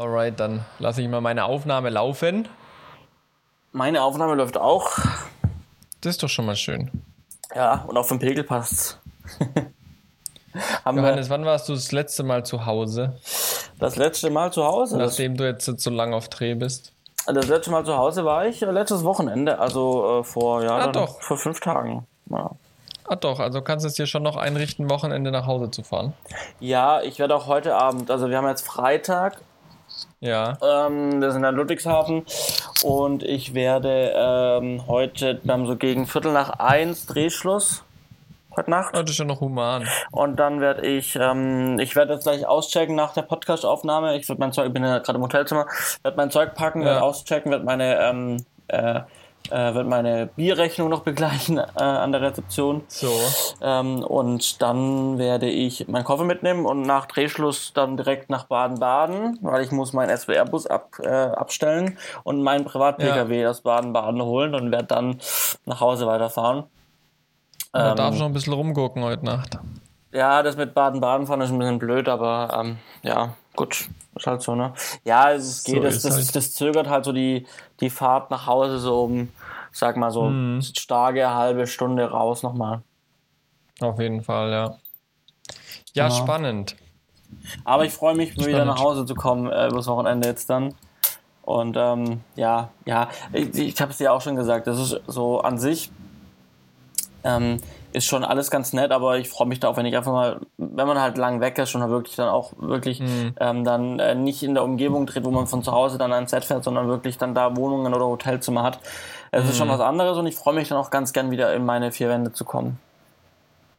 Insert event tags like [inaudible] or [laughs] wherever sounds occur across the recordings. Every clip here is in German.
Alright, dann lasse ich mal meine Aufnahme laufen. Meine Aufnahme läuft auch. Das ist doch schon mal schön. Ja, und auch vom Pegel passt's. [laughs] Johannes, wann warst du das letzte Mal zu Hause? Das letzte Mal zu Hause? Nachdem du jetzt so lange auf Dreh bist. Das letzte Mal zu Hause war ich äh, letztes Wochenende, also äh, vor, ja, Ah, dann, doch. vor fünf Tagen. Ja. Ah doch, also kannst du es dir schon noch einrichten, Wochenende nach Hause zu fahren. ja, ich werde auch heute Abend, also wir haben jetzt Freitag, Ja. ähm, wir sind in Ludwigshafen und ich werde ähm, heute, wir haben so gegen Viertel nach eins Drehschluss, heute Nacht. Oh, das ist ja noch human. Und dann werde ich, ähm, ich werde jetzt gleich auschecken nach der Podcast-Aufnahme. Ich werde mein Zeug, ich bin ja gerade im Hotelzimmer, werde mein Zeug packen, Ja. werde auschecken, werde meine, ähm, äh, äh, werd meine Bierrechnung noch begleichen [laughs] äh, an der Rezeption. So. Ähm, und dann werde ich meinen Koffer mitnehmen und nach Drehschluss dann direkt nach Baden-Baden, weil ich muss meinen SWR-Bus ab, äh, abstellen und meinen Privat-Pkw aus Baden-Baden holen und werde dann nach Hause weiterfahren. Man Ähm, darf noch ein bisschen rumgucken heute Nacht. Ja, das mit Baden-Baden fand ich ein bisschen blöd, aber ähm, ja, gut, ist halt so, ne? Ja, es geht, So das, ist das, halt. das zögert halt so die, die Fahrt nach Hause so um, sag mal so, Mhm. starke halbe Stunde raus nochmal. Auf jeden Fall, ja. Ja, Ja. spannend. Aber ich freue mich, wieder Spannend. nach Hause zu kommen, äh, übers Wochenende jetzt dann. Und ähm, ja, ja, ich, ich habe es dir auch schon gesagt, das ist so an sich ähm, ist schon alles ganz nett, aber ich freue mich da auch, wenn ich einfach mal, wenn man halt lang weg ist, schon wirklich dann auch wirklich ähm, dann äh, nicht in der Umgebung dreht, wo man von zu Hause dann ans Set fährt, sondern wirklich dann da Wohnungen oder Hotelzimmer hat. Es ist schon was anderes und ich freue mich dann auch ganz gern wieder in meine vier Wände zu kommen.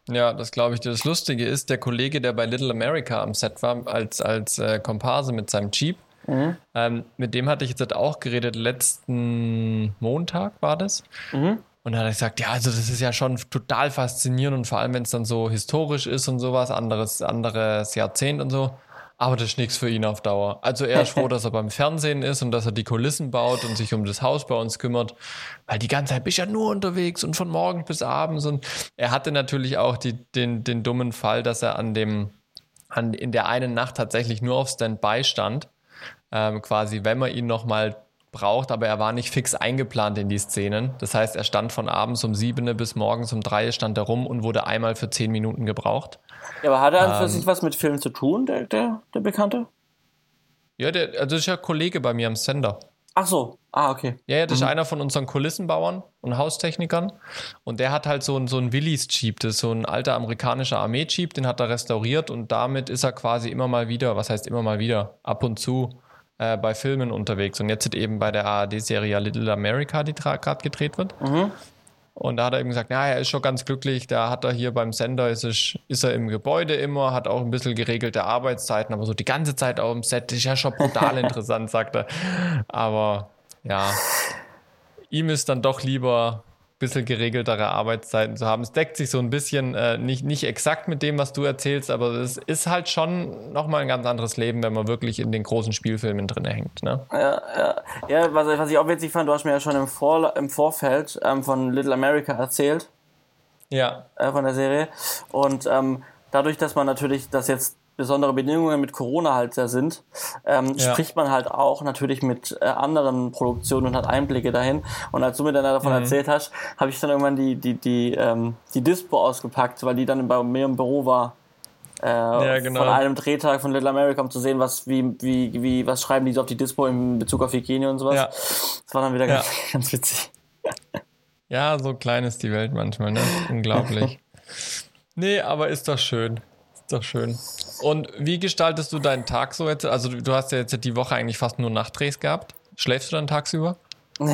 Ja, das glaube ich dir. Das Lustige ist, der Kollege, der bei Little America am Set war, als, als äh, Komparse mit seinem Jeep, Mhm. ähm, mit dem hatte ich jetzt auch geredet, letzten Montag war das. Mhm. Und da hat er gesagt, ja, also das ist ja schon total faszinierend und vor allem, wenn es dann so historisch ist und sowas, anderes, anderes Jahrzehnt und so. Aber das ist nichts für ihn auf Dauer. Also er ist froh, [laughs] dass er beim Fernsehen ist und dass er die Kulissen baut und sich um das Haus bei uns kümmert. Weil die ganze Zeit bist du ja nur unterwegs und von morgens bis abends. Und er hatte natürlich auch die, den, den dummen Fall, dass er an dem, an, in der einen Nacht tatsächlich nur auf Standby stand. Ähm, quasi, wenn man ihn nochmal braucht, aber er war nicht fix eingeplant in die Szenen. Das heißt, er stand von abends um sieben bis morgens um drei stand er rum und wurde einmal für zehn Minuten gebraucht. Ja, aber hat er an für Ähm. sich was mit Film zu tun, der, der, der Bekannte? Ja, der, also das ist ja Kollege bei mir am Sender. Ach so, ah, okay. Ja, ja, das ist einer von unseren Kulissenbauern und Haustechnikern. Und der hat halt so ein, so ein Willys Jeep, das ist so ein alter amerikanischer Armee-Jeep, den hat er restauriert und damit ist er quasi immer mal wieder, was heißt immer mal wieder, ab und zu äh, bei Filmen unterwegs. Und jetzt eben bei der ARD-Serie Little America, die gerade gedreht wird. Und da hat er eben gesagt, ja, er ist schon ganz glücklich, da hat er hier beim Sender, ist, es, ist er im Gebäude immer, hat auch ein bisschen geregelte Arbeitszeiten, aber so die ganze Zeit auf dem Set ist ja schon brutal [laughs] interessant, sagt er. Aber ja, ihm ist dann doch lieber bisschen geregeltere Arbeitszeiten zu haben. Es deckt sich so ein bisschen, äh, nicht, nicht exakt mit dem, was du erzählst, aber es ist halt schon nochmal ein ganz anderes Leben, wenn man wirklich in den großen Spielfilmen drin hängt. Ne? Ja, ja. ja was, was ich auch witzig fand, du hast mir ja schon im, Vor im Vorfeld ähm, von Little America erzählt, Ja, äh, von der Serie. Und ähm, dadurch, dass man natürlich, dass jetzt besondere Bedingungen mit Corona halt da sind, ähm, Ja. spricht man halt auch natürlich mit äh, anderen Produktionen und hat Einblicke dahin. Und als du mir dann davon Mhm. erzählt hast, habe ich dann irgendwann die, die, die, ähm, die Dispo ausgepackt, weil die dann bei mir im Büro war. Äh, genau. Von einem Drehtag von Little America, um zu sehen, was, wie, wie, wie, was schreiben die so auf die Dispo in Bezug auf Hygiene und sowas. Ja. Das war dann wieder Ja. ganz, [laughs] ganz witzig. ja, so klein ist die Welt manchmal, ne? Unglaublich. [laughs] nee, aber ist doch schön. Ist doch schön. Und wie gestaltest du deinen Tag so jetzt? Also du, hast ja jetzt die Woche eigentlich fast nur Nachtdrehs gehabt. Schläfst du dann tagsüber? [laughs]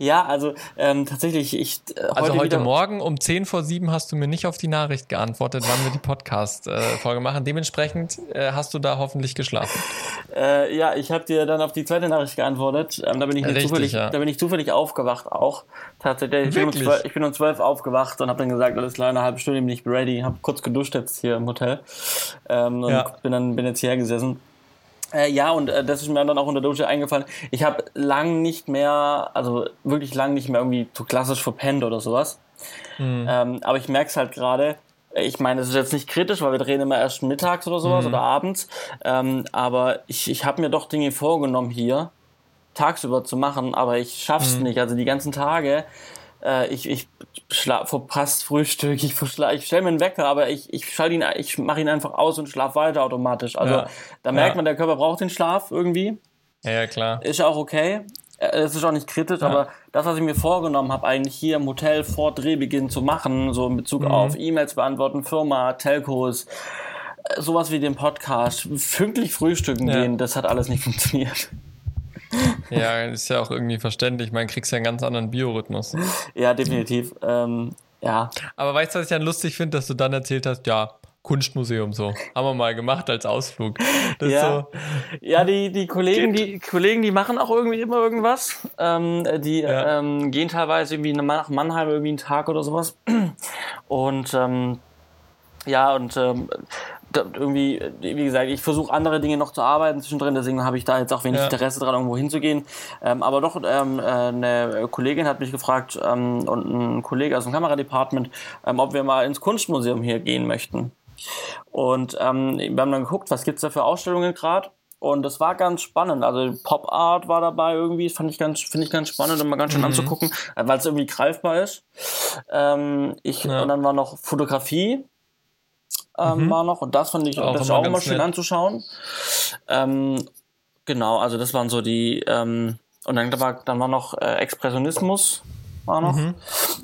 Ja, also ähm, tatsächlich, ich äh, Also heute, wieder, Morgen um 10 vor 7 hast du mir nicht auf die Nachricht geantwortet, wann wir die Podcast-Folge machen. Dementsprechend äh, hast du da hoffentlich geschlafen. [laughs] Äh, ja, ich habe dir dann auf die zweite Nachricht geantwortet. Ähm, da bin ich Richtig, zufällig, ja. da bin ich zufällig aufgewacht auch. Tatsächlich, ich bin, um Wirklich? 12, ich bin um 12 aufgewacht und habe dann gesagt, alles klar, eine halbe Stunde bin ich ready. Habe kurz geduscht jetzt hier im Hotel ähm, und Ja. bin dann bin jetzt hierher gesessen. Äh, ja, und äh, das ist mir dann auch unter der Dusche eingefallen. Ich habe lang nicht mehr, also wirklich lang nicht mehr irgendwie so klassisch verpennt oder sowas. Mhm. Ähm, aber ich merke es halt gerade, ich meine, es ist jetzt nicht kritisch, weil wir drehen immer erst mittags oder sowas Mhm. oder abends. Ähm, aber ich, ich habe mir doch Dinge vorgenommen hier, tagsüber zu machen, aber ich schaff's Mhm. nicht. Also die ganzen Tage, äh, ich, ich verpasst Frühstück, [laughs] ich, ich stelle mir einen Wecker, aber ich, ich schalte ihn, ich mache ihn einfach aus und schlaf weiter automatisch. Also Ja. da merkt Ja. man, der Körper braucht den Schlaf irgendwie. Ja, ja, klar. Ist ja auch okay. Äh, Es ist auch nicht kritisch, aber das, was ich mir vorgenommen habe, eigentlich hier im Hotel vor Drehbeginn zu machen, so in Bezug Mhm. auf E-Mails beantworten, Firma, Telcos, äh, sowas wie den Podcast, pünktlich frühstücken Ja. gehen, das hat alles nicht [laughs] funktioniert. Ja, ist ja auch irgendwie verständlich. Man kriegst ja einen ganz anderen Biorhythmus. [laughs] Ja, definitiv. Ähm, ja, Aber weißt du, was ich dann lustig finde, dass du dann erzählt hast, ja, Kunstmuseum so. Haben wir mal gemacht als Ausflug. Das Ja. so, Ja, die, die Kollegen, die Kollegen, die machen auch irgendwie immer irgendwas. Ähm, die Ja. ähm, gehen teilweise irgendwie nach Mannheim irgendwie einen Tag oder sowas. [clears throat] Und ähm, ja, und ähm, irgendwie, wie gesagt, ich versuche andere Dinge noch zu arbeiten zwischendrin, deswegen habe ich da jetzt auch wenig Ja. Interesse dran, irgendwo hinzugehen. Ähm, aber doch, ähm, äh, eine Kollegin hat mich gefragt ähm, und ein Kollege aus dem Kameradepartment, ähm, ob wir mal ins Kunstmuseum hier gehen möchten. Und ähm, wir haben dann geguckt, was gibt's da für Ausstellungen gerade. Und das war ganz spannend. Also Pop Art war dabei irgendwie, fand ich ganz, finde ich ganz spannend, um mal ganz schön anzugucken, äh, weil es irgendwie greifbar ist. Ähm, ich, Ja. Und dann war noch Fotografie, ähm, war noch, und das fand ich Auch das ist immer auch immer schön nett. anzuschauen. Ähm, genau, also das waren so die, ähm, und dann war, dann war noch äh, Expressionismus, war noch. Mhm.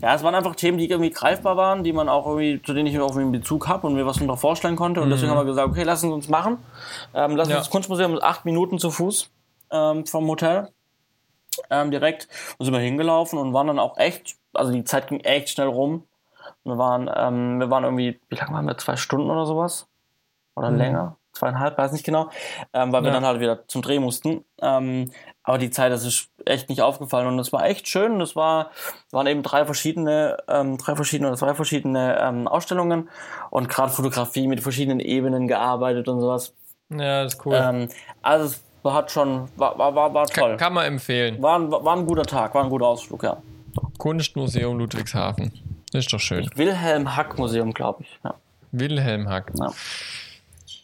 Ja, es waren einfach Themen, die irgendwie greifbar waren, die man auch irgendwie, zu denen ich auch irgendwie einen Bezug habe und mir was darunter vorstellen konnte. Und deswegen haben wir gesagt, okay, lassen Sie uns machen. Ähm, Mhm. Ja. uns das Kunstmuseum acht Minuten zu Fuß ähm, vom Hotel. Ähm, direkt. Und sind wir hingelaufen und waren dann auch echt, also die Zeit ging echt schnell rum. Wir waren, ähm, wir waren irgendwie, wie lange waren wir? Zwei Stunden oder sowas? Oder länger? Zweieinhalb, weiß nicht genau. Ähm, weil wir Mhm. Ja. dann halt wieder zum Dreh mussten. Ähm, aber die Zeit, das ist echt nicht aufgefallen und es war echt schön. Das war, waren eben drei verschiedene, ähm, drei verschiedene oder zwei verschiedene ähm, Ausstellungen und gerade Fotografie mit verschiedenen Ebenen gearbeitet und sowas. ja, das ist cool. Ähm, also es war, hat schon, war, war, war, war toll. kann, kann man empfehlen. War ein, war ein guter Tag, war ein guter Ausflug, ja. Kunstmuseum Ludwigshafen. Ist doch schön. Wilhelm Hack Museum, glaube ich. Ja. Wilhelm Hack. Ja.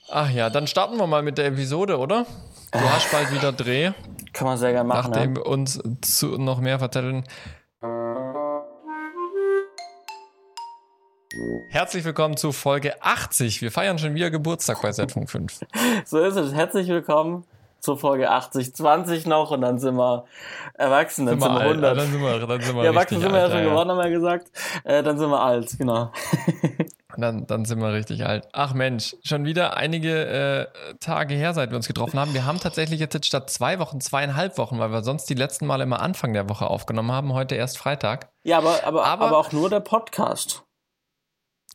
Ach ja, dann starten wir mal mit der Episode, oder? Du hast bald wieder Dreh, Kann man sehr gerne machen. nachdem ja. wir uns zu noch mehr verzetteln. Herzlich willkommen zu Folge 80. Wir feiern schon wieder Geburtstag bei Setfunk 5. [laughs] So ist es. Herzlich willkommen zur Folge 80, 20 noch und dann sind wir erwachsen, dann sind wir, alt, 100. dann sind wir, dann sind wir ja, erwachsen sind wir ja alt, schon geworden, haben wir ja gesagt. Äh, dann sind wir alt, genau. [laughs] Dann, dann sind wir richtig alt. Ach Mensch, schon wieder einige äh, Tage her, seit wir uns getroffen haben. Wir haben tatsächlich jetzt statt zwei Wochen zweieinhalb Wochen, weil wir sonst die letzten Mal immer Anfang der Woche aufgenommen haben. Heute erst Freitag. Ja, aber, aber, Aber- aber, auch nur der Podcast.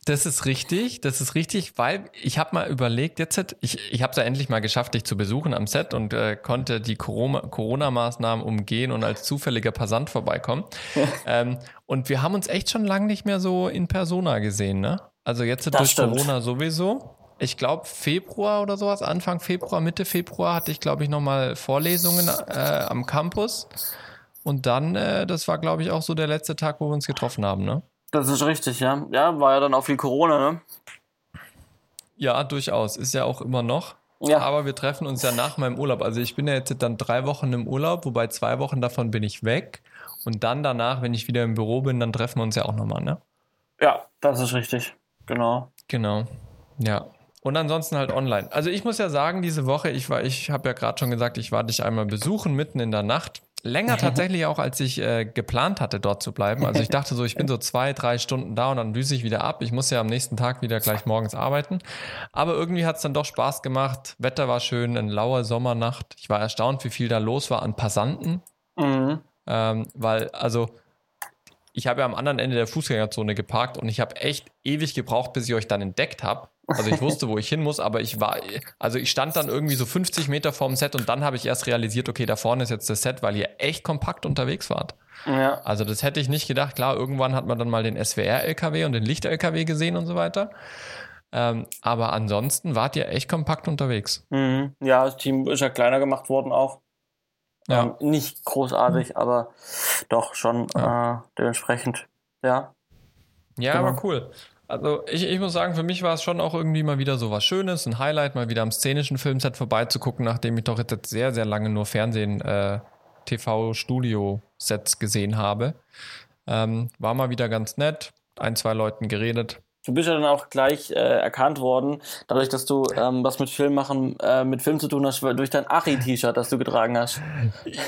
Das ist richtig, das ist richtig, weil ich habe mal überlegt, jetzt ich, ich habe es ja endlich mal geschafft, dich zu besuchen am Set und äh, konnte die Corona- Corona-Maßnahmen umgehen und als zufälliger Passant vorbeikommen. [laughs] ähm, und wir haben uns echt schon lange nicht mehr so in Persona gesehen, ne? Also jetzt Das durch stimmt. Corona sowieso. Ich glaube Februar oder sowas, Anfang Februar, Mitte Februar hatte ich glaube ich nochmal Vorlesungen äh, am Campus. Und dann, äh, das war glaube ich auch so der letzte Tag, wo wir uns getroffen haben, ne? Das ist richtig, ja. Ja, war ja dann auch viel Corona, ne? Ja, durchaus. Ist ja auch immer noch. Ja. Aber wir treffen uns ja nach meinem Urlaub. Also ich bin ja jetzt dann drei Wochen im Urlaub, wobei zwei Wochen davon bin ich weg. Und dann danach, wenn ich wieder im Büro bin, dann treffen wir uns ja auch nochmal, ne? Ja, das ist richtig. Genau. Genau. Ja. Und ansonsten halt online. Also ich muss ja sagen, diese Woche, ich war, ich habe ja gerade schon gesagt, ich war dich einmal besuchen mitten in der Nacht. Länger [laughs] tatsächlich auch, als ich äh, geplant hatte, dort zu bleiben. Also ich dachte so, ich bin so zwei, drei Stunden da und dann düse ich wieder ab. Ich muss ja am nächsten Tag wieder gleich morgens arbeiten. Aber irgendwie hat es dann doch Spaß gemacht. Wetter war schön, eine laue Sommernacht. Ich war erstaunt, wie viel da los war an Passanten. Mhm. Ähm, weil, also, ich habe ja am anderen Ende der Fußgängerzone geparkt und ich habe echt ewig gebraucht, bis ich euch dann entdeckt habe. Also ich [laughs] wusste, wo ich hin muss, aber ich war, also ich stand dann irgendwie so 50 Meter vorm Set und dann habe ich erst realisiert, okay, da vorne ist jetzt das Set, weil ihr echt kompakt unterwegs wart. Ja. Also das hätte ich nicht gedacht. Klar, irgendwann hat man dann mal den SWR-LKW und den Licht-LKW gesehen und so weiter. Ähm, aber ansonsten wart ihr echt kompakt unterwegs. Mhm. Ja, das Team ist ja kleiner gemacht worden auch. Ja. Ähm, nicht großartig, aber doch schon Ja. äh, dementsprechend. Ja. Ja, Genau. aber cool. Also ich, ich muss sagen, für mich war es schon auch irgendwie mal wieder so was Schönes, ein Highlight, mal wieder am szenischen Filmset vorbeizugucken, nachdem ich doch jetzt sehr, sehr lange nur Fernsehen, äh, TV-Studio-Sets gesehen habe. Ähm, war mal wieder ganz nett, ein, zwei Leuten geredet. Du bist ja dann auch gleich äh, erkannt worden, dadurch, dass du ähm, was mit Film machen, äh, mit Film zu tun hast, durch dein Achi-T-Shirt, das du getragen hast.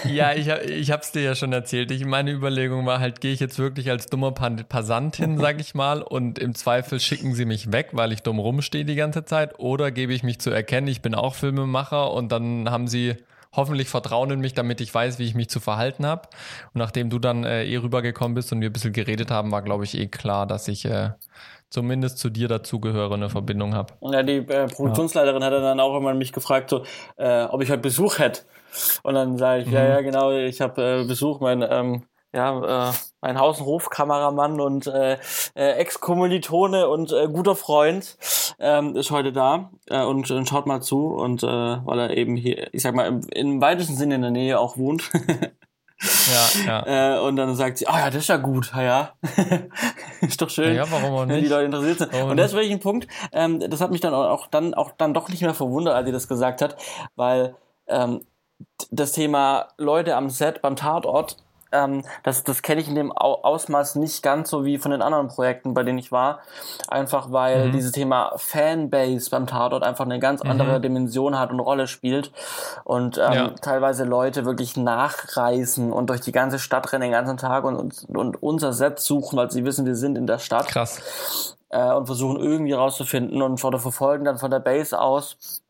Ja, ich, ich hab's dir ja schon erzählt. Ich, meine Überlegung war halt, gehe ich jetzt wirklich als dummer Passant hin, [laughs] sag ich mal, und im Zweifel schicken sie mich weg, weil ich dumm rumstehe die ganze Zeit, oder gebe ich mich zu erkennen, ich bin auch Filmemacher und dann haben sie hoffentlich Vertrauen in mich, damit ich weiß, wie ich mich zu verhalten habe. Und nachdem du dann äh, eh rübergekommen bist und wir ein bisschen geredet haben, war, glaube ich, eh klar, dass ich äh, zumindest zu dir dazugehöre, eine Verbindung habe. Ja, die äh, Produktionsleiterin ja. hat dann auch immer mich gefragt, so, äh, ob ich heute Besuch hätte. Und dann sage ich, mhm. ja, ja, genau, ich habe äh, Besuch, mein ähm, ja, äh, mein Haus- und Hofkameramann und äh, äh, Ex-Kommilitone und äh, guter Freund ähm, ist heute da äh, und, und schaut mal zu und äh, weil er eben hier, ich sag mal, im, im weitesten Sinne in der Nähe auch wohnt. [laughs] Ja, ja. [laughs] Äh, und dann sagt sie, ah oh ja, das ist ja gut, ja. [laughs] ist doch schön, ja, warum auch nicht? wenn die Leute interessiert sind. Warum und das ist wirklich ein Punkt, ähm, das hat mich dann auch dann auch dann doch nicht mehr verwundert, als sie das gesagt hat, weil ähm, das Thema Leute am Set beim Tatort ähm, das, das kenne ich in dem Ausmaß nicht ganz so wie von den anderen Projekten, bei denen ich war. Einfach weil mhm. dieses Thema Fanbase beim Tatort einfach eine ganz mhm. andere Dimension hat und Rolle spielt. Und ähm, ja. teilweise Leute wirklich nachreisen und durch die ganze Stadt rennen den ganzen Tag und, und, und unser Set suchen, weil sie wissen, wir sind in der Stadt. Krass. Äh, und versuchen irgendwie rauszufinden und verfolgen dann von der Base aus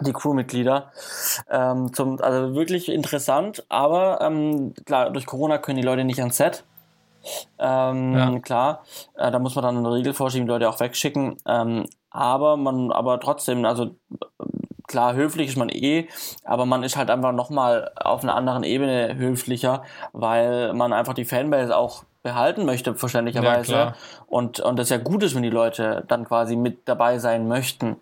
die Crewmitglieder. Ähm, zum, also wirklich interessant, aber ähm, klar, durch Corona können die Leute nicht ans Set. Ähm, ja. Klar, äh, da muss man dann eine Regel vorschieben, die Leute auch wegschicken. Ähm, aber man, aber trotzdem, also klar, höflich ist man eh, aber man ist halt einfach nochmal auf einer anderen Ebene höflicher, weil man einfach die Fanbase auch behalten möchte, verständlicherweise. Ja, und, und das ja gut ist, wenn die Leute dann quasi mit dabei sein möchten.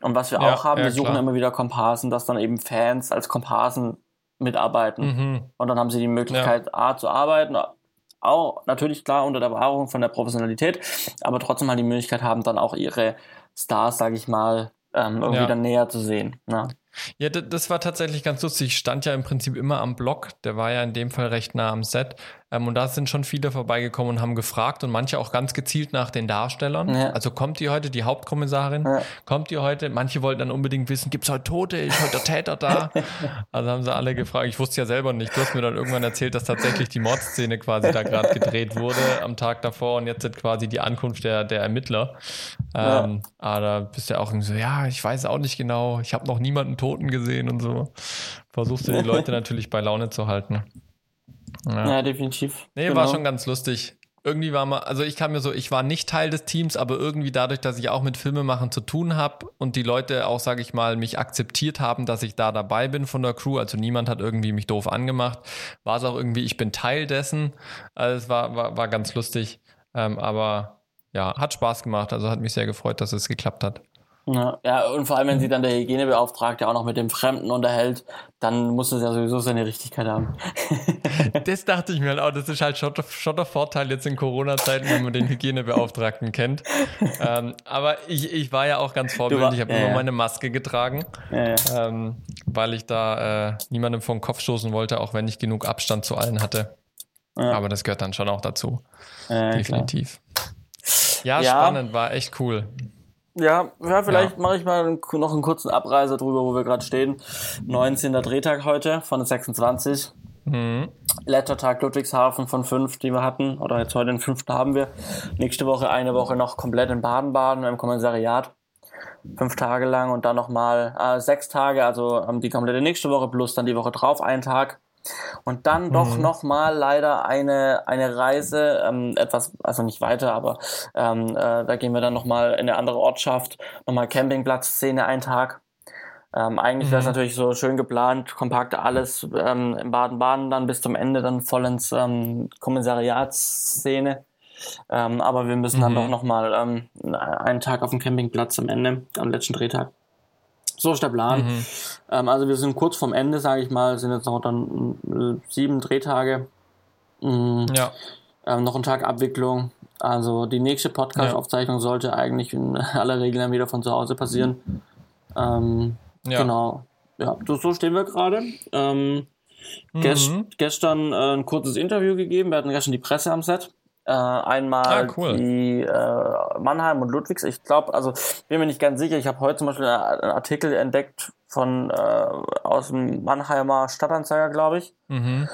Und was wir ja, auch haben, ja, wir suchen klar. immer wieder Komparsen, dass dann eben Fans als Komparsen mitarbeiten. Mhm. Und dann haben sie die Möglichkeit, A, zu arbeiten, auch natürlich klar unter der Wahrung von der Professionalität, aber trotzdem halt die Möglichkeit haben, dann auch ihre Stars, sage ich mal, ähm, irgendwie dann näher zu sehen. Ne? Ja, das war tatsächlich ganz lustig. Ich stand ja im Prinzip immer am Block. Der war ja in dem Fall recht nah am Set. Ähm, und da sind schon viele vorbeigekommen und haben gefragt und manche auch ganz gezielt nach den Darstellern. Ja. Also kommt die heute, die Hauptkommissarin, ja. kommt die heute? Manche wollten dann unbedingt wissen, gibt es heute Tote? Ist heute der Täter da? [laughs] also haben sie alle gefragt. Ich wusste ja selber nicht. Du hast mir dann irgendwann erzählt, dass tatsächlich die Mordszene quasi da gerade gedreht wurde am Tag davor und jetzt sind quasi die Ankunft der, der Ermittler. Ähm, ja. Aber da bist du ja auch so, ja, ich weiß auch nicht genau. Ich habe noch niemanden Toten gesehen und so. Versuchst du die Leute [laughs] natürlich bei Laune zu halten. Ja, ja definitiv. Nee, genau. war schon ganz lustig. Irgendwie war mal, also ich kam mir so, ich war nicht Teil des Teams, aber irgendwie dadurch, dass ich auch mit Filmemachen zu tun habe und die Leute auch, sage ich mal, mich akzeptiert haben, dass ich da dabei bin von der Crew, also niemand hat irgendwie mich doof angemacht, war es auch irgendwie, ich bin Teil dessen. Also es war, war, war ganz lustig, ähm, aber ja, hat Spaß gemacht, also hat mich sehr gefreut, dass es geklappt hat. Ja, ja, und vor allem, wenn sie dann der Hygienebeauftragte auch noch mit dem Fremden unterhält, dann muss es ja sowieso seine Richtigkeit haben. [laughs] das dachte ich mir halt auch. Das ist halt schon, schon der Vorteil jetzt in Corona-Zeiten, wenn man den Hygienebeauftragten kennt. ähm, aber ich, ich war ja auch ganz vorbildlich. Ich habe ja, immer ja. meine Maske getragen, ja, ähm, weil ich da äh, niemandem vor den Kopf stoßen wollte, auch wenn ich genug Abstand zu allen hatte. Aber das gehört dann schon auch dazu. Definitiv. Ja, spannend, war echt cool. Ja, ja vielleicht ja. mache ich mal noch einen kurzen Abreise drüber, wo wir gerade stehen. 19. Drehtag heute von 26. Mhm. Letzter Tag Ludwigshafen von fünf, die wir hatten. Oder jetzt heute den fünften haben wir. Nächste Woche eine Woche noch komplett in Baden-Baden im Kommissariat. Fünf Tage lang und dann nochmal äh, sechs Tage, also ähm, die komplette nächste Woche plus dann die Woche drauf einen Tag. Und dann doch mhm. nochmal leider eine, eine Reise, ähm, etwas, also nicht weiter, aber ähm, äh, da gehen wir dann nochmal in eine andere Ortschaft, nochmal Campingplatzszene einen Tag. Ähm, eigentlich wäre es mhm. natürlich so schön geplant, kompakt alles ähm, in Baden-Baden dann bis zum Ende dann voll ins ähm, Kommissariatsszene. Ähm, aber wir müssen mhm. dann doch nochmal ähm, einen Tag auf dem Campingplatz am Ende, am letzten Drehtag. So ist der Plan. Mhm. Ähm, also wir sind kurz vorm Ende, sage ich mal, sind jetzt noch dann äh, sieben Drehtage. Mhm. Ja. Ähm, noch ein Tag Abwicklung. Also die nächste Podcast-Aufzeichnung sollte eigentlich in aller Regel dann wieder von zu Hause passieren. Ähm, Ja. Genau. Ja, so stehen wir gerade. Ähm, Mhm. Gestern äh, ein kurzes Interview gegeben. Wir hatten gestern die Presse am Set. Äh, einmal Ah, cool. die äh, Mannheim und Ludwigs. Ich glaube, also bin mir nicht ganz sicher. Ich habe heute zum Beispiel einen Artikel entdeckt von äh, aus dem Mannheimer Stadtanzeiger, glaube ich Mhm.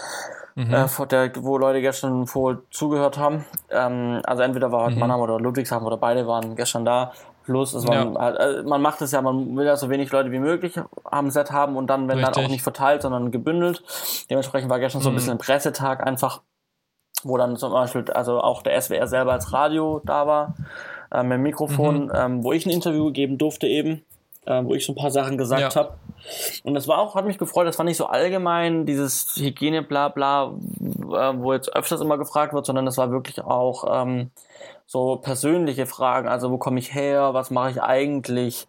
Mhm. äh, vor der, wo Leute gestern wohl zugehört haben. Ähm, also entweder war heute Mhm. Mannheim oder Ludwigshafen oder beide waren gestern da. Plus, es waren, halt, äh, man macht es ja, man will ja so wenig Leute wie möglich am Set haben und dann, wenn dann Richtig. auch nicht verteilt, sondern gebündelt. Dementsprechend war gestern so ein Mhm. bisschen ein Pressetag einfach, wo dann zum Beispiel, also auch der SWR selber als Radio da war, äh, mit dem Mikrofon, Mhm. ähm, wo ich ein Interview geben durfte eben, äh, wo ich so ein paar Sachen gesagt Ja. habe. Und das war auch, hat mich gefreut, das war nicht so allgemein, dieses Hygiene, bla bla, äh, wo jetzt öfters immer gefragt wird, sondern das war wirklich auch ähm, so persönliche Fragen. Also wo komme ich her, was mache ich eigentlich,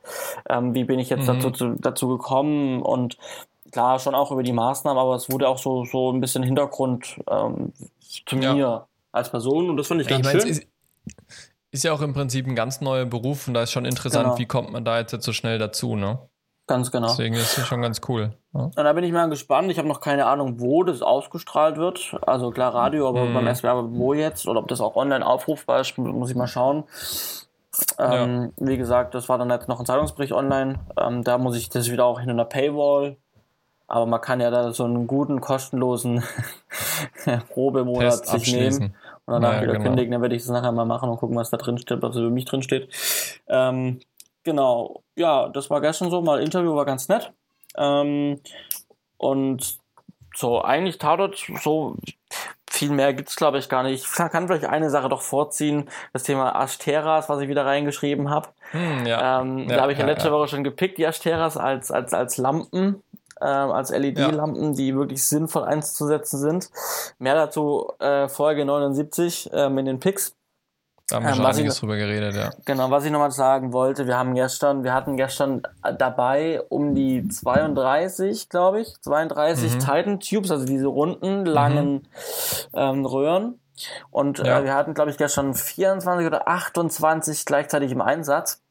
ähm, wie bin ich jetzt Mhm. dazu, zu, dazu gekommen und klar, schon auch über die Maßnahmen, aber es wurde auch so, so ein bisschen Hintergrund ähm, zu Ja. mir als Person und das fand ich Ich ganz meine, es schön. ist, ist ja auch im Prinzip ein ganz neuer Beruf und da ist schon interessant, Genau. wie kommt man da jetzt so schnell dazu, ne? ganz genau. Deswegen ist es schon ganz cool. Ja. Und da bin ich mal gespannt. Ich habe noch keine Ahnung, wo das ausgestrahlt wird. Also klar Radio, aber Mhm. beim SWR wo jetzt oder ob das auch online aufrufbar ist, muss ich mal schauen. Ähm, Wie gesagt, das war dann jetzt noch ein Zeitungsbericht online. Ähm, da muss ich das wieder auch hinter einer Paywall. Aber man kann ja da so einen guten, kostenlosen [laughs] Probemonat sich nehmen und danach Ja, wieder genau. kündigen. Dann werde ich das nachher mal machen und gucken, was da drin steht, was über mich drin steht. Ähm, genau, ja, das war gestern so. Mal Interview war ganz nett. Ähm, und so, eigentlich Tatort, so viel mehr gibt's glaube ich, gar nicht. Ich kann vielleicht eine Sache doch vorziehen. Das Thema Ashteras, was ich wieder reingeschrieben habe. Hm, ja. Ähm, Ja, da habe ich ja letzte. Woche schon gepickt, die Ashteras als, als, als Lampen, ähm, als LED-Lampen, die wirklich sinnvoll einzusetzen sind. Mehr dazu äh, Folge 79 ähm, in den Picks. da haben wir ähm, schon ich einiges noch- drüber geredet, ja. Genau, was ich nochmal sagen wollte, wir haben gestern, wir hatten gestern dabei um die 32, glaube ich, 32 Mhm. Titan Tubes, also diese runden, langen ähm, Röhren. Und Ja. äh, wir hatten, glaube ich, gestern 24 oder 28 gleichzeitig im Einsatz.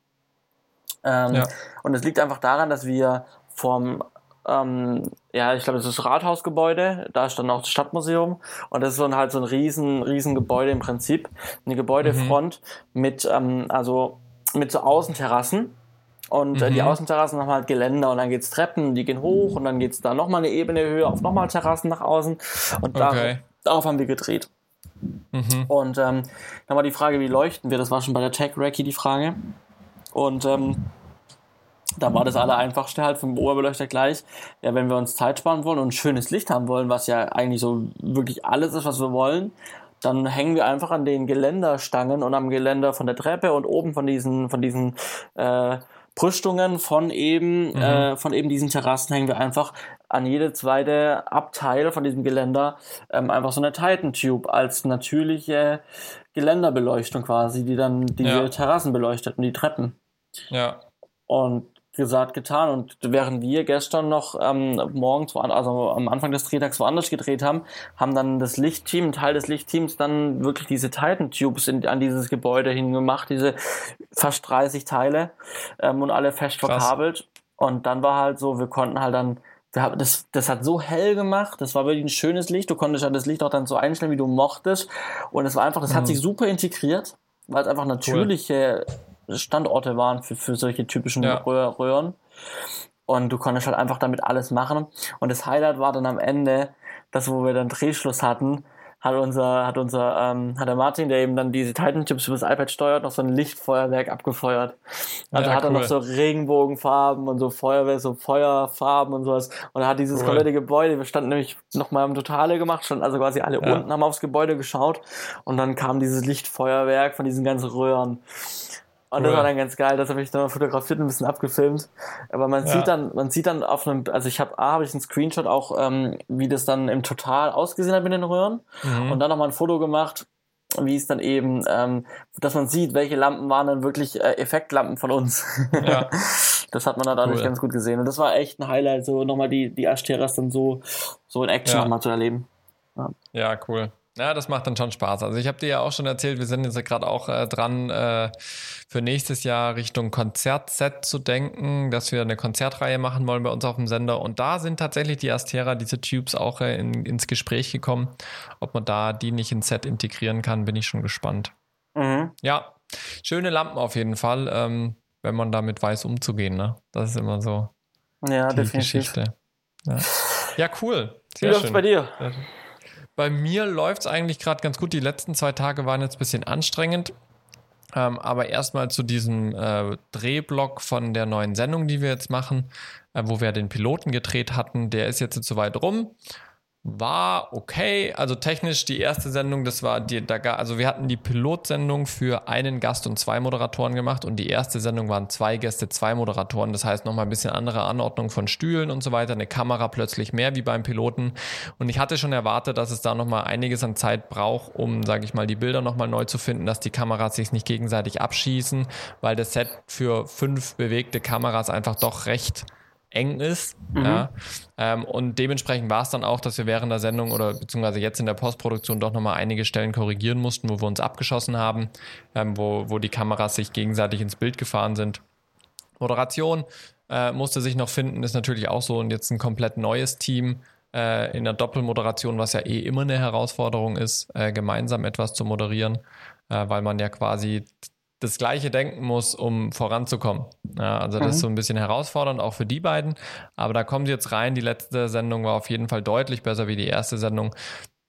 Ähm, Ja. Und es liegt einfach daran, dass wir vom ähm, ja, ich glaube, das ist das Rathausgebäude, da ist dann auch das Stadtmuseum und das ist ein, halt so ein riesen, riesen Gebäude im Prinzip, eine Gebäudefront mit, ähm, also mit so Außenterrassen und äh, die Mhm. Außenterrassen haben halt Geländer und dann geht's Treppen, die gehen hoch und dann geht's da nochmal eine Ebene höher auf nochmal Terrassen nach außen und darauf, Okay. darauf haben wir gedreht. Mhm. Und ähm, dann war die Frage, wie leuchten wir? Das war schon bei der Tech Racky die Frage. Und ähm, da war das Allereinfachste halt vom Oberbeleuchter gleich. Ja, wenn wir uns Zeit sparen wollen und schönes Licht haben wollen, was ja eigentlich so wirklich alles ist, was wir wollen, dann hängen wir einfach an den Geländerstangen und am Geländer von der Treppe und oben von diesen, von diesen äh, Brüstungen von eben, Mhm. äh, von eben diesen Terrassen hängen wir einfach an jede zweite Abteil von diesem Geländer ähm, einfach so eine Titan Tube als natürliche Geländerbeleuchtung quasi, die dann diese Ja. Terrassen beleuchtet und die Treppen. Ja. Und gesagt, getan. Und während wir gestern noch ähm, morgens, also am Anfang des Drehtags woanders gedreht haben, haben dann das Lichtteam, ein Teil des Lichtteams, dann wirklich diese Titan Tubes in, an dieses Gebäude hingemacht, diese fast 30 Teile ähm, und alle fest Krass. verkabelt. Und dann war halt so, wir konnten halt dann, wir haben, das, das hat so hell gemacht, das war wirklich ein schönes Licht. Du konntest ja das Licht auch dann so einstellen, wie du mochtest. Und es war einfach, das hat Mhm. sich super integriert, weil es einfach natürliche Standorte waren für, für solche typischen Ja. Röhr- Röhren. Und du konntest halt einfach damit alles machen. Und das Highlight war dann am Ende, das, wo wir dann Drehschluss hatten, hat unser, hat unser, ähm, hat der Martin, der eben dann diese Titan-Chips über das iPad steuert, noch so ein Lichtfeuerwerk abgefeuert. Also Ja, hat er noch cool. so Regenbogenfarben und so Feuerwehr, so Feuerfarben und sowas. Und er hat dieses Cool. komplette Gebäude, wir standen nämlich nochmal im Totale gemacht, standen also quasi alle Ja. unten, haben aufs Gebäude geschaut und dann kam dieses Lichtfeuerwerk von diesen ganzen Röhren. Und das war dann ganz geil, das habe ich dann fotografiert und ein bisschen abgefilmt. Aber man Ja. sieht dann, man sieht dann auf einem, also ich habe, A, habe ich einen Screenshot auch, ähm, wie das dann im Total ausgesehen hat mit den Röhren. Mhm. Und dann nochmal ein Foto gemacht, wie es dann eben, ähm, dass man sieht, welche Lampen waren dann wirklich äh, Effektlampen von uns. Ja. [laughs] Das hat man dann dadurch Cool. ganz gut gesehen. Und das war echt ein Highlight, so nochmal die, die Ashteras dann so, so in Action Ja. nochmal zu erleben. Ja, cool. Ja, das macht dann schon Spaß. Also ich habe dir ja auch schon erzählt, wir sind jetzt gerade auch äh, dran, äh, für nächstes Jahr Richtung Konzertset zu denken, dass wir eine Konzertreihe machen wollen bei uns auf dem Sender. Und da sind tatsächlich die Astera, diese Tubes auch äh, in, ins Gespräch gekommen. Ob man da die nicht ins Set integrieren kann, bin ich schon gespannt. Mhm. Ja, schöne Lampen auf jeden Fall, ähm, wenn man damit weiß, umzugehen. Ne? Das ist immer so ja, die definitiv. Geschichte. Ja, ja cool. Sehr Wie läuft's bei dir? Bei mir läuft es eigentlich gerade ganz gut. Die letzten zwei Tage waren jetzt ein bisschen anstrengend. Ähm, aber erstmal zu diesem äh, Drehblock von der neuen Sendung, die wir jetzt machen, äh, wo wir den Piloten gedreht hatten. Der ist jetzt so weit rum war okay. Also technisch die erste Sendung, das war die, da, also wir hatten die Pilotsendung für einen Gast und zwei Moderatoren gemacht und die erste Sendung waren zwei Gäste, zwei Moderatoren. Das heißt nochmal ein bisschen andere Anordnung von Stühlen und so weiter. Eine Kamera plötzlich mehr wie beim Piloten. Und ich hatte schon erwartet, dass es da nochmal einiges an Zeit braucht, um, sage ich mal, die Bilder nochmal neu zu finden, dass die Kameras sich nicht gegenseitig abschießen, weil das Set für fünf bewegte Kameras einfach doch recht eng ist. Mhm. Ja. Ähm, und dementsprechend war es dann auch, dass wir während der Sendung oder beziehungsweise jetzt in der Postproduktion doch nochmal einige Stellen korrigieren mussten, wo wir uns abgeschossen haben, ähm, wo, wo die Kameras sich gegenseitig ins Bild gefahren sind. Moderation äh, musste sich noch finden, ist natürlich auch so und jetzt ein komplett neues Team äh, in der Doppelmoderation, was ja eh immer eine Herausforderung ist, äh, gemeinsam etwas zu moderieren, äh, weil man ja quasi das Gleiche denken muss, um voranzukommen. Ja, also das mhm. ist so ein bisschen herausfordernd, auch für die beiden. Aber da kommen sie jetzt rein. Die letzte Sendung war auf jeden Fall deutlich besser wie die erste Sendung.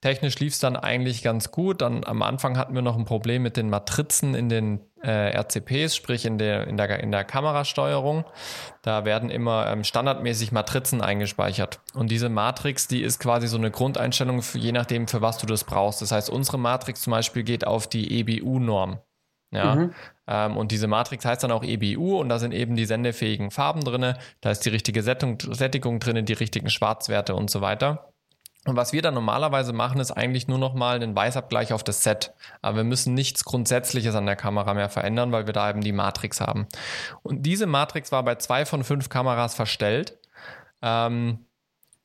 Technisch lief es dann eigentlich ganz gut. Dann am Anfang hatten wir noch ein Problem mit den Matrizen in den äh, RCPs, sprich in der, in, der, in der Kamerasteuerung. Da werden immer ähm, standardmäßig Matrizen eingespeichert. Und diese Matrix, die ist quasi so eine Grundeinstellung, für, je nachdem, für was du das brauchst. Das heißt, unsere Matrix zum Beispiel geht auf die EBU-Norm. Ja. Mhm. Ähm, und diese Matrix heißt dann auch EBU und da sind eben die sendefähigen Farben drin, da ist die richtige Sättigung, Sättigung drin, die richtigen Schwarzwerte und so weiter. Und was wir dann normalerweise machen, ist eigentlich nur nochmal einen Weißabgleich auf das Set. Aber wir müssen nichts Grundsätzliches an der Kamera mehr verändern, weil wir da eben die Matrix haben. Und diese Matrix war bei zwei von fünf Kameras verstellt. Ähm,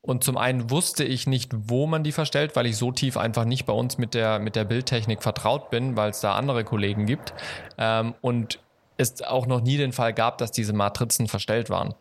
und zum einen wusste ich nicht, wo man die verstellt, weil ich so tief einfach nicht bei uns mit der, mit der Bildtechnik vertraut bin, weil es da andere Kollegen gibt. Ähm, und es auch noch nie den Fall gab, dass diese Matrizen verstellt waren.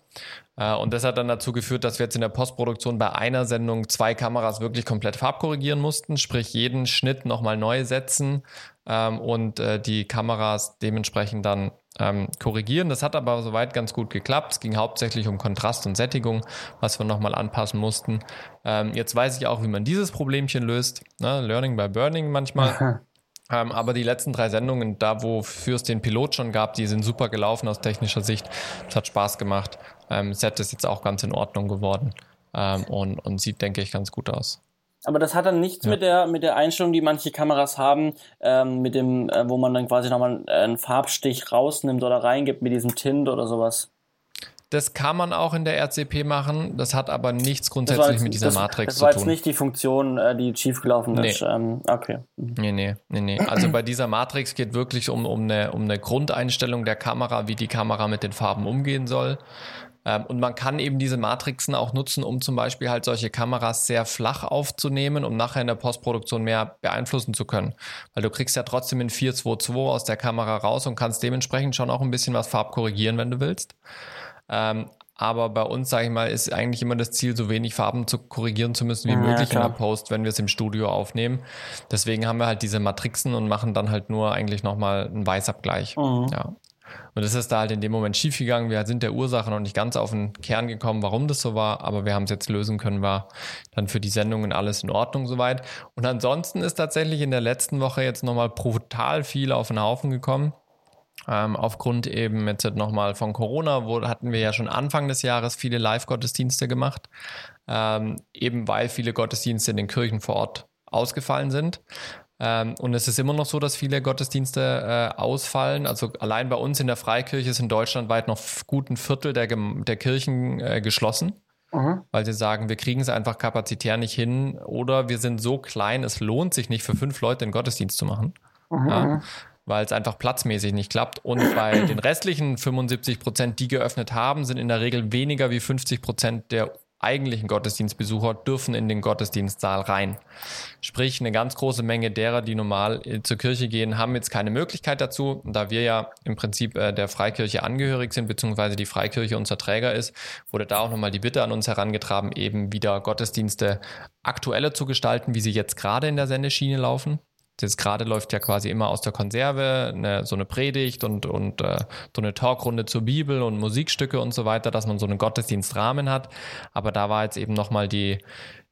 Äh, und das hat dann dazu geführt, dass wir jetzt in der Postproduktion bei einer Sendung zwei Kameras wirklich komplett farbkorrigieren mussten, sprich jeden Schnitt nochmal neu setzen ähm, und äh, die Kameras dementsprechend dann ähm, korrigieren. Das hat aber soweit ganz gut geklappt. Es ging hauptsächlich um Kontrast und Sättigung, was wir nochmal anpassen mussten. Ähm, jetzt weiß ich auch, wie man dieses Problemchen löst. Ne? Learning by Burning manchmal. [laughs] Ähm, aber die letzten drei Sendungen, da wofür es den Pilot schon gab, die sind super gelaufen aus technischer Sicht. Es hat Spaß gemacht. Ähm, Set ist jetzt auch ganz in Ordnung geworden ähm, und, und sieht, denke ich, ganz gut aus. Aber das hat dann nichts ja. mit der mit der Einstellung, die manche Kameras haben, ähm, mit dem, äh, wo man dann quasi nochmal einen Farbstich rausnimmt oder reingibt mit diesem Tint oder sowas. Das kann man auch in der RCP machen. Das hat aber nichts grundsätzlich jetzt, mit dieser das, Matrix zu tun. Das war jetzt nicht die Funktion, äh, die schiefgelaufen nee. ist. Ähm, okay. Mhm. Nee, nee, nee, nee. Also bei dieser Matrix geht wirklich um, um, eine, um eine Grundeinstellung der Kamera, wie die Kamera mit den Farben umgehen soll. Ähm, und man kann eben diese Matrixen auch nutzen, um zum Beispiel halt solche Kameras sehr flach aufzunehmen, um nachher in der Postproduktion mehr beeinflussen zu können. Weil du kriegst ja trotzdem in 422 aus der Kamera raus und kannst dementsprechend schon auch ein bisschen was farbkorrigieren, wenn du willst. Ähm, aber bei uns, sage ich mal, ist eigentlich immer das Ziel, so wenig Farben zu korrigieren zu müssen wie ja, möglich klar. in der Post, wenn wir es im Studio aufnehmen. Deswegen haben wir halt diese Matrixen und machen dann halt nur eigentlich nochmal einen Weißabgleich. Mhm. Ja. Und das ist da halt in dem Moment schiefgegangen. Wir sind der Ursache noch nicht ganz auf den Kern gekommen, warum das so war, aber wir haben es jetzt lösen können, war dann für die Sendungen alles in Ordnung soweit. Und ansonsten ist tatsächlich in der letzten Woche jetzt nochmal brutal viel auf den Haufen gekommen. Ähm, aufgrund eben jetzt nochmal von Corona, wo hatten wir ja schon Anfang des Jahres viele Live-Gottesdienste gemacht, ähm, eben weil viele Gottesdienste in den Kirchen vor Ort ausgefallen sind. Ähm, und es ist immer noch so, dass viele Gottesdienste äh, ausfallen. Also allein bei uns in der Freikirche sind deutschlandweit noch gut ein Viertel der, der Kirchen äh, geschlossen. Mhm. Weil sie sagen, wir kriegen es einfach kapazitär nicht hin oder wir sind so klein, es lohnt sich nicht für fünf Leute einen Gottesdienst zu machen. Mhm. Ja, mhm. Weil es einfach platzmäßig nicht klappt. Und bei [clears throat] den restlichen 75 Prozent, die geöffnet haben, sind in der Regel weniger wie 50 Prozent der eigentlichen Gottesdienstbesucher dürfen in den Gottesdienstsaal rein. Sprich, eine ganz große Menge derer, die normal äh, zur Kirche gehen, haben jetzt keine Möglichkeit dazu. Da wir ja im Prinzip äh, der Freikirche angehörig sind, beziehungsweise die Freikirche unser Träger ist, wurde da auch nochmal die Bitte an uns herangetragen, eben wieder Gottesdienste aktueller zu gestalten, wie sie jetzt gerade in der Sendeschiene laufen. Jetzt gerade läuft ja quasi immer aus der Konserve eine, so eine Predigt und, und äh, so eine Talkrunde zur Bibel und Musikstücke und so weiter, dass man so einen Gottesdienstrahmen hat. Aber da war jetzt eben nochmal die,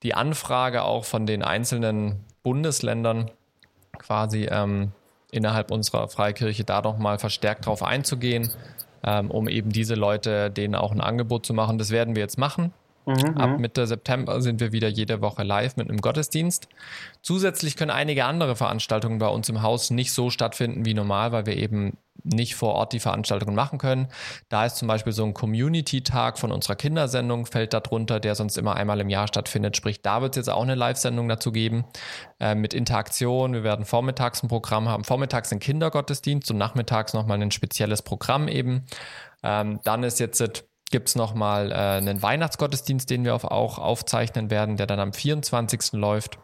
die Anfrage auch von den einzelnen Bundesländern quasi ähm, innerhalb unserer Freikirche da nochmal verstärkt drauf einzugehen, ähm, um eben diese Leute denen auch ein Angebot zu machen. Das werden wir jetzt machen. Mhm, Ab mhm. Mitte September sind wir wieder jede Woche live mit einem Gottesdienst. Zusätzlich können einige andere Veranstaltungen bei uns im Haus nicht so stattfinden wie normal, weil wir eben nicht vor Ort die Veranstaltungen machen können. Da ist zum Beispiel so ein Community-Tag von unserer Kindersendung, fällt darunter, der sonst immer einmal im Jahr stattfindet. Sprich, da wird es jetzt auch eine Live-Sendung dazu geben äh, mit Interaktion. Wir werden vormittags ein Programm haben. Vormittags ein Kindergottesdienst und nachmittags nochmal ein spezielles Programm eben. Ähm, dann ist jetzt gibt es nochmal äh, einen Weihnachtsgottesdienst, den wir auch aufzeichnen werden, der dann am 24. läuft.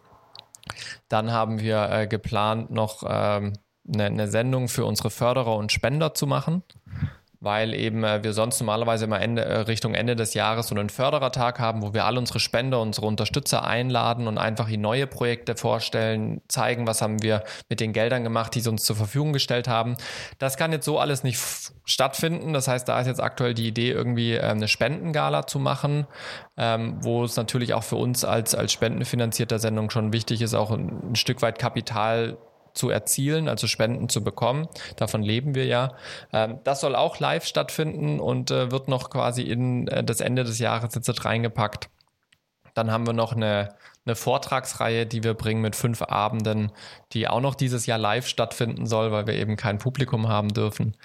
Dann haben wir äh, geplant, noch ähm, eine, eine Sendung für unsere Förderer und Spender zu machen weil eben äh, wir sonst normalerweise immer Ende, äh, Richtung Ende des Jahres so einen Förderertag haben, wo wir alle unsere Spender, unsere Unterstützer einladen und einfach die neue Projekte vorstellen, zeigen, was haben wir mit den Geldern gemacht, die sie uns zur Verfügung gestellt haben. Das kann jetzt so alles nicht stattfinden. Das heißt, da ist jetzt aktuell die Idee, irgendwie äh, eine Spendengala zu machen, ähm, wo es natürlich auch für uns als, als spendenfinanzierter Sendung schon wichtig ist, auch ein, ein Stück weit Kapital zu erzielen, also Spenden zu bekommen. Davon leben wir ja. Ähm, das soll auch live stattfinden und äh, wird noch quasi in äh, das Ende des Jahres jetzt reingepackt. Dann haben wir noch eine, eine Vortragsreihe, die wir bringen mit fünf Abenden, die auch noch dieses Jahr live stattfinden soll, weil wir eben kein Publikum haben dürfen.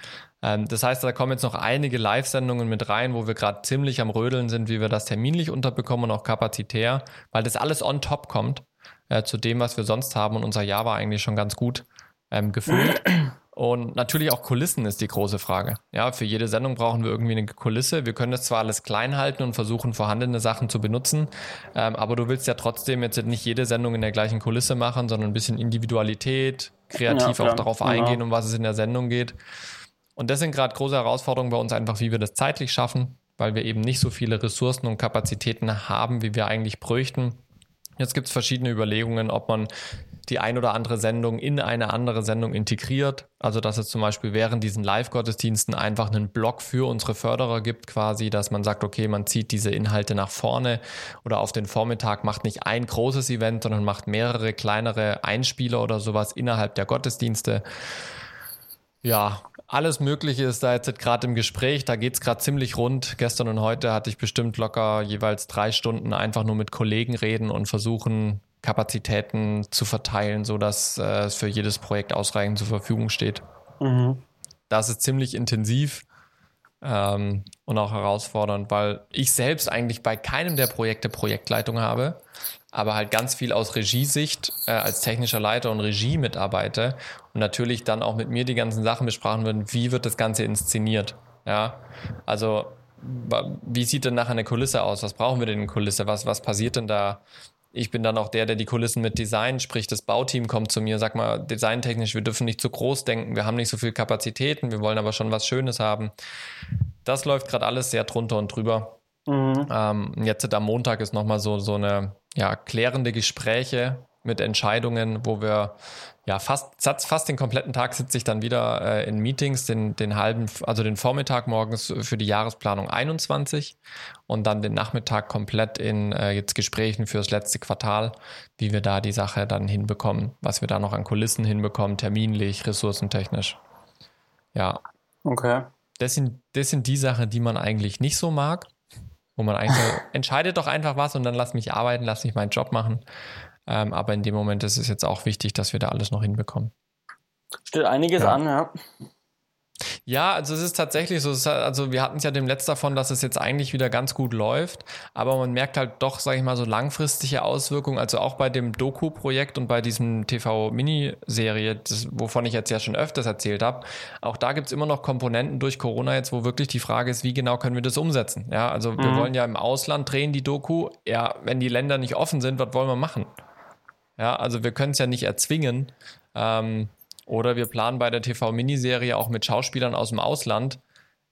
Ähm, das heißt, da kommen jetzt noch einige Live-Sendungen mit rein, wo wir gerade ziemlich am Rödeln sind, wie wir das terminlich unterbekommen und auch kapazitär, weil das alles on top kommt äh, zu dem, was wir sonst haben. Und unser Jahr war eigentlich schon ganz gut ähm, gefüllt. Und natürlich auch Kulissen ist die große Frage. Ja, für jede Sendung brauchen wir irgendwie eine Kulisse. Wir können das zwar alles klein halten und versuchen, vorhandene Sachen zu benutzen, ähm, aber du willst ja trotzdem jetzt nicht jede Sendung in der gleichen Kulisse machen, sondern ein bisschen Individualität, kreativ ja, auch darauf genau. eingehen, um was es in der Sendung geht. Und das sind gerade große Herausforderungen bei uns einfach, wie wir das zeitlich schaffen, weil wir eben nicht so viele Ressourcen und Kapazitäten haben, wie wir eigentlich bräuchten. Jetzt gibt es verschiedene Überlegungen, ob man die ein oder andere Sendung in eine andere Sendung integriert. Also dass es zum Beispiel während diesen Live-Gottesdiensten einfach einen Blog für unsere Förderer gibt, quasi, dass man sagt, okay, man zieht diese Inhalte nach vorne oder auf den Vormittag macht nicht ein großes Event, sondern macht mehrere kleinere Einspieler oder sowas innerhalb der Gottesdienste. Ja, alles Mögliche ist da jetzt gerade im Gespräch. Da geht es gerade ziemlich rund. Gestern und heute hatte ich bestimmt locker jeweils drei Stunden einfach nur mit Kollegen reden und versuchen, Kapazitäten zu verteilen, sodass äh, es für jedes Projekt ausreichend zur Verfügung steht. Mhm. Das ist ziemlich intensiv ähm, und auch herausfordernd, weil ich selbst eigentlich bei keinem der Projekte Projektleitung habe aber halt ganz viel aus Regiesicht äh, als technischer Leiter und Regie mitarbeite und natürlich dann auch mit mir die ganzen Sachen besprochen werden, wie wird das Ganze inszeniert. Ja, also wie sieht denn nachher eine Kulisse aus? Was brauchen wir denn in Kulisse? Was, was passiert denn da? Ich bin dann auch der, der die Kulissen mit Design, sprich das Bauteam kommt zu mir, sag mal, designtechnisch, wir dürfen nicht zu groß denken, wir haben nicht so viel Kapazitäten, wir wollen aber schon was Schönes haben. Das läuft gerade alles sehr drunter und drüber. Mhm. Ähm, jetzt am Montag ist nochmal so, so eine ja, klärende Gespräche mit Entscheidungen, wo wir ja fast, fast den kompletten Tag sitze ich dann wieder äh, in Meetings, den, den halben, also den Vormittag morgens für die Jahresplanung 21 und dann den Nachmittag komplett in äh, jetzt Gesprächen fürs letzte Quartal, wie wir da die Sache dann hinbekommen, was wir da noch an Kulissen hinbekommen, terminlich, ressourcentechnisch. Ja. Okay. Das sind, das sind die Sachen, die man eigentlich nicht so mag wo man eigentlich [laughs] entscheidet doch einfach was und dann lass mich arbeiten, lass mich meinen Job machen. Ähm, aber in dem Moment ist es jetzt auch wichtig, dass wir da alles noch hinbekommen. Steht einiges ja. an, ja. Ja, also es ist tatsächlich so, also wir hatten es ja dem Letzt davon, dass es jetzt eigentlich wieder ganz gut läuft, aber man merkt halt doch, sage ich mal, so langfristige Auswirkungen, also auch bei dem Doku-Projekt und bei diesem TV-Miniserie, wovon ich jetzt ja schon öfters erzählt habe, auch da gibt es immer noch Komponenten durch Corona jetzt, wo wirklich die Frage ist, wie genau können wir das umsetzen? Ja, also wir mhm. wollen ja im Ausland drehen, die Doku, ja, wenn die Länder nicht offen sind, was wollen wir machen? Ja, also wir können es ja nicht erzwingen. Ähm, oder wir planen bei der TV-Miniserie auch mit Schauspielern aus dem Ausland.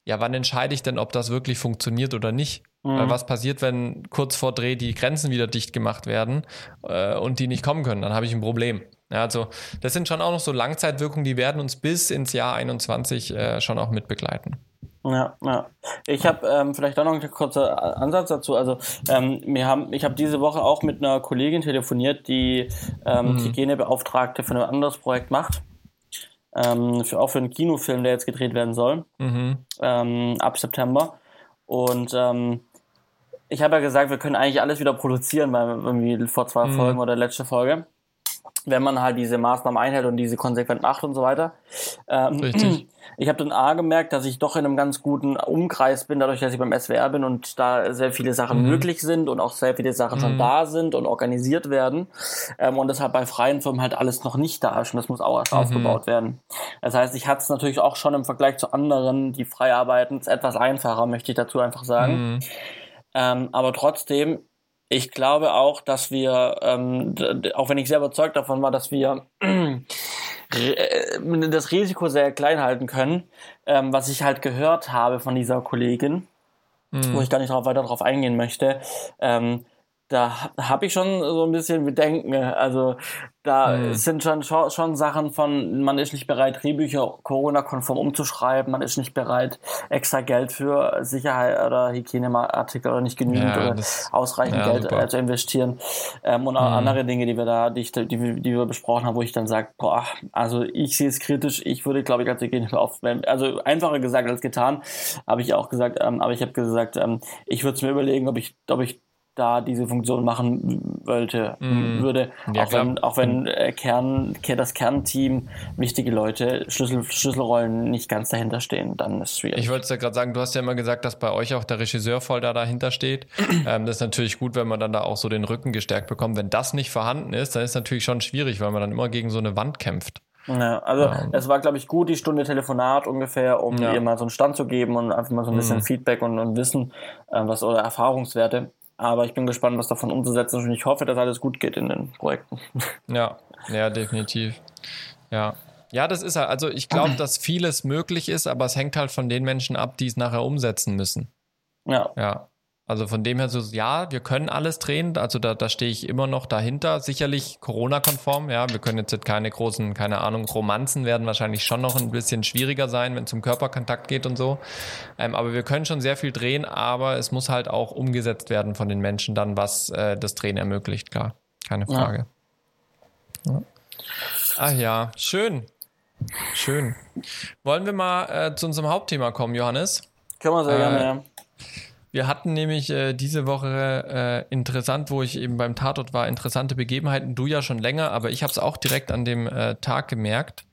Ja, wann entscheide ich denn, ob das wirklich funktioniert oder nicht? Mhm. Was passiert, wenn kurz vor Dreh die Grenzen wieder dicht gemacht werden äh, und die nicht kommen können? Dann habe ich ein Problem. Ja, also das sind schon auch noch so Langzeitwirkungen, die werden uns bis ins Jahr 21 äh, schon auch mitbegleiten. Ja, ja. Ich habe ähm, vielleicht auch noch einen kurzen Ansatz dazu. Also ähm, wir haben, ich habe diese Woche auch mit einer Kollegin telefoniert, die ähm, mhm. Hygienebeauftragte für ein anderes Projekt macht ähm, für, auch für einen Kinofilm, der jetzt gedreht werden soll, mhm. ähm, ab September. Und ähm, ich habe ja gesagt, wir können eigentlich alles wieder produzieren, weil irgendwie vor zwei mhm. Folgen oder letzte Folge wenn man halt diese Maßnahmen einhält und diese konsequent macht und so weiter. Ähm, Richtig. [clears throat] Ich habe dann A gemerkt, dass ich doch in einem ganz guten Umkreis bin, dadurch, dass ich beim SWR bin und da sehr viele Sachen mhm. möglich sind und auch sehr viele Sachen mhm. schon da sind und organisiert werden. Ähm, und deshalb bei freien Firmen halt alles noch nicht da ist und das muss auch erst mhm. aufgebaut werden. Das heißt, ich hatte es natürlich auch schon im Vergleich zu anderen, die frei arbeiten, etwas einfacher, möchte ich dazu einfach sagen. Mhm. Ähm, aber trotzdem ich glaube auch, dass wir, ähm, auch wenn ich sehr überzeugt davon war, dass wir äh, das Risiko sehr klein halten können, ähm, was ich halt gehört habe von dieser Kollegin, mhm. wo ich gar nicht drauf, weiter darauf eingehen möchte, ähm, da habe ich schon so ein bisschen Bedenken. Also da mhm. sind schon, schon Sachen von, man ist nicht bereit, Drehbücher Corona-konform umzuschreiben, man ist nicht bereit, extra Geld für Sicherheit oder Hygieneartikel oder nicht genügend ja, oder das, ausreichend ja, Geld super. Äh, zu investieren. Ähm, und auch mhm. andere Dinge, die wir da, die, ich, die, die wir besprochen haben, wo ich dann sage, boah, also ich sehe es kritisch, ich würde, glaube ich, als auf, also einfacher gesagt als getan, habe ich auch gesagt, ähm, aber ich habe gesagt, ähm, ich würde es mir überlegen, ob ich, ob ich da diese Funktion machen wollte, mm. würde. Ja, auch, wenn, auch wenn äh, Kern, das Kernteam, wichtige Leute, Schlüssel, Schlüsselrollen nicht ganz dahinter stehen, dann ist es schwierig. Ich wollte es ja gerade sagen, du hast ja immer gesagt, dass bei euch auch der Regisseur voll da dahinter steht. [clears throat] ähm, das ist natürlich gut, wenn man dann da auch so den Rücken gestärkt bekommt. Wenn das nicht vorhanden ist, dann ist es natürlich schon schwierig, weil man dann immer gegen so eine Wand kämpft. Ja, also ähm. es war, glaube ich, gut, die Stunde Telefonat ungefähr, um ja. ihr mal so einen Stand zu geben und einfach mal so ein bisschen mhm. Feedback und, und Wissen, äh, was oder Erfahrungswerte. Aber ich bin gespannt, was davon umzusetzen ist und ich hoffe, dass alles gut geht in den Projekten. [laughs] Ja, ja, definitiv. Ja. Ja, das ist halt, also ich glaube, dass vieles möglich ist, aber es hängt halt von den Menschen ab, die es nachher umsetzen müssen. Ja. Ja. Also von dem her so, ja, wir können alles drehen, also da, da stehe ich immer noch dahinter. Sicherlich Corona-konform, ja, wir können jetzt keine großen, keine Ahnung, Romanzen werden wahrscheinlich schon noch ein bisschen schwieriger sein, wenn es um Körperkontakt geht und so. Ähm, aber wir können schon sehr viel drehen, aber es muss halt auch umgesetzt werden von den Menschen dann, was äh, das Drehen ermöglicht, klar. Keine Frage. Ja. Ja. Ach ja, schön. Schön. Wollen wir mal äh, zu unserem Hauptthema kommen, Johannes? Können wir sehr äh, gerne, ja. Wir hatten nämlich äh, diese Woche äh, interessant, wo ich eben beim Tatort war, interessante Begebenheiten. Du ja schon länger, aber ich habe es auch direkt an dem äh, Tag gemerkt,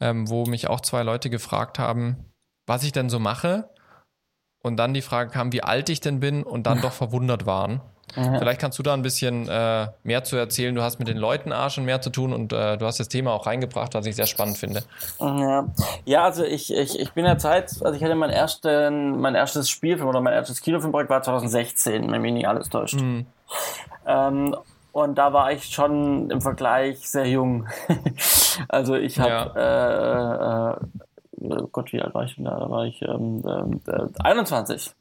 ähm, wo mich auch zwei Leute gefragt haben, was ich denn so mache. Und dann die Frage kam, wie alt ich denn bin und dann [laughs] doch verwundert waren. Mhm. Vielleicht kannst du da ein bisschen äh, mehr zu erzählen. Du hast mit den Leuten A schon mehr zu tun und äh, du hast das Thema auch reingebracht, was ich sehr spannend finde. Ja, ja also ich, ich, ich bin ja Zeit, also ich hatte mein, ersten, mein erstes Spielfilm oder mein erstes Kinofilmprojekt war 2016, wenn mich nicht alles täuscht. Mhm. Ähm, und da war ich schon im Vergleich sehr jung. [laughs] also ich habe ja. äh, äh, Gott, wie alt war ich denn da? Da war ich ähm, äh, 21.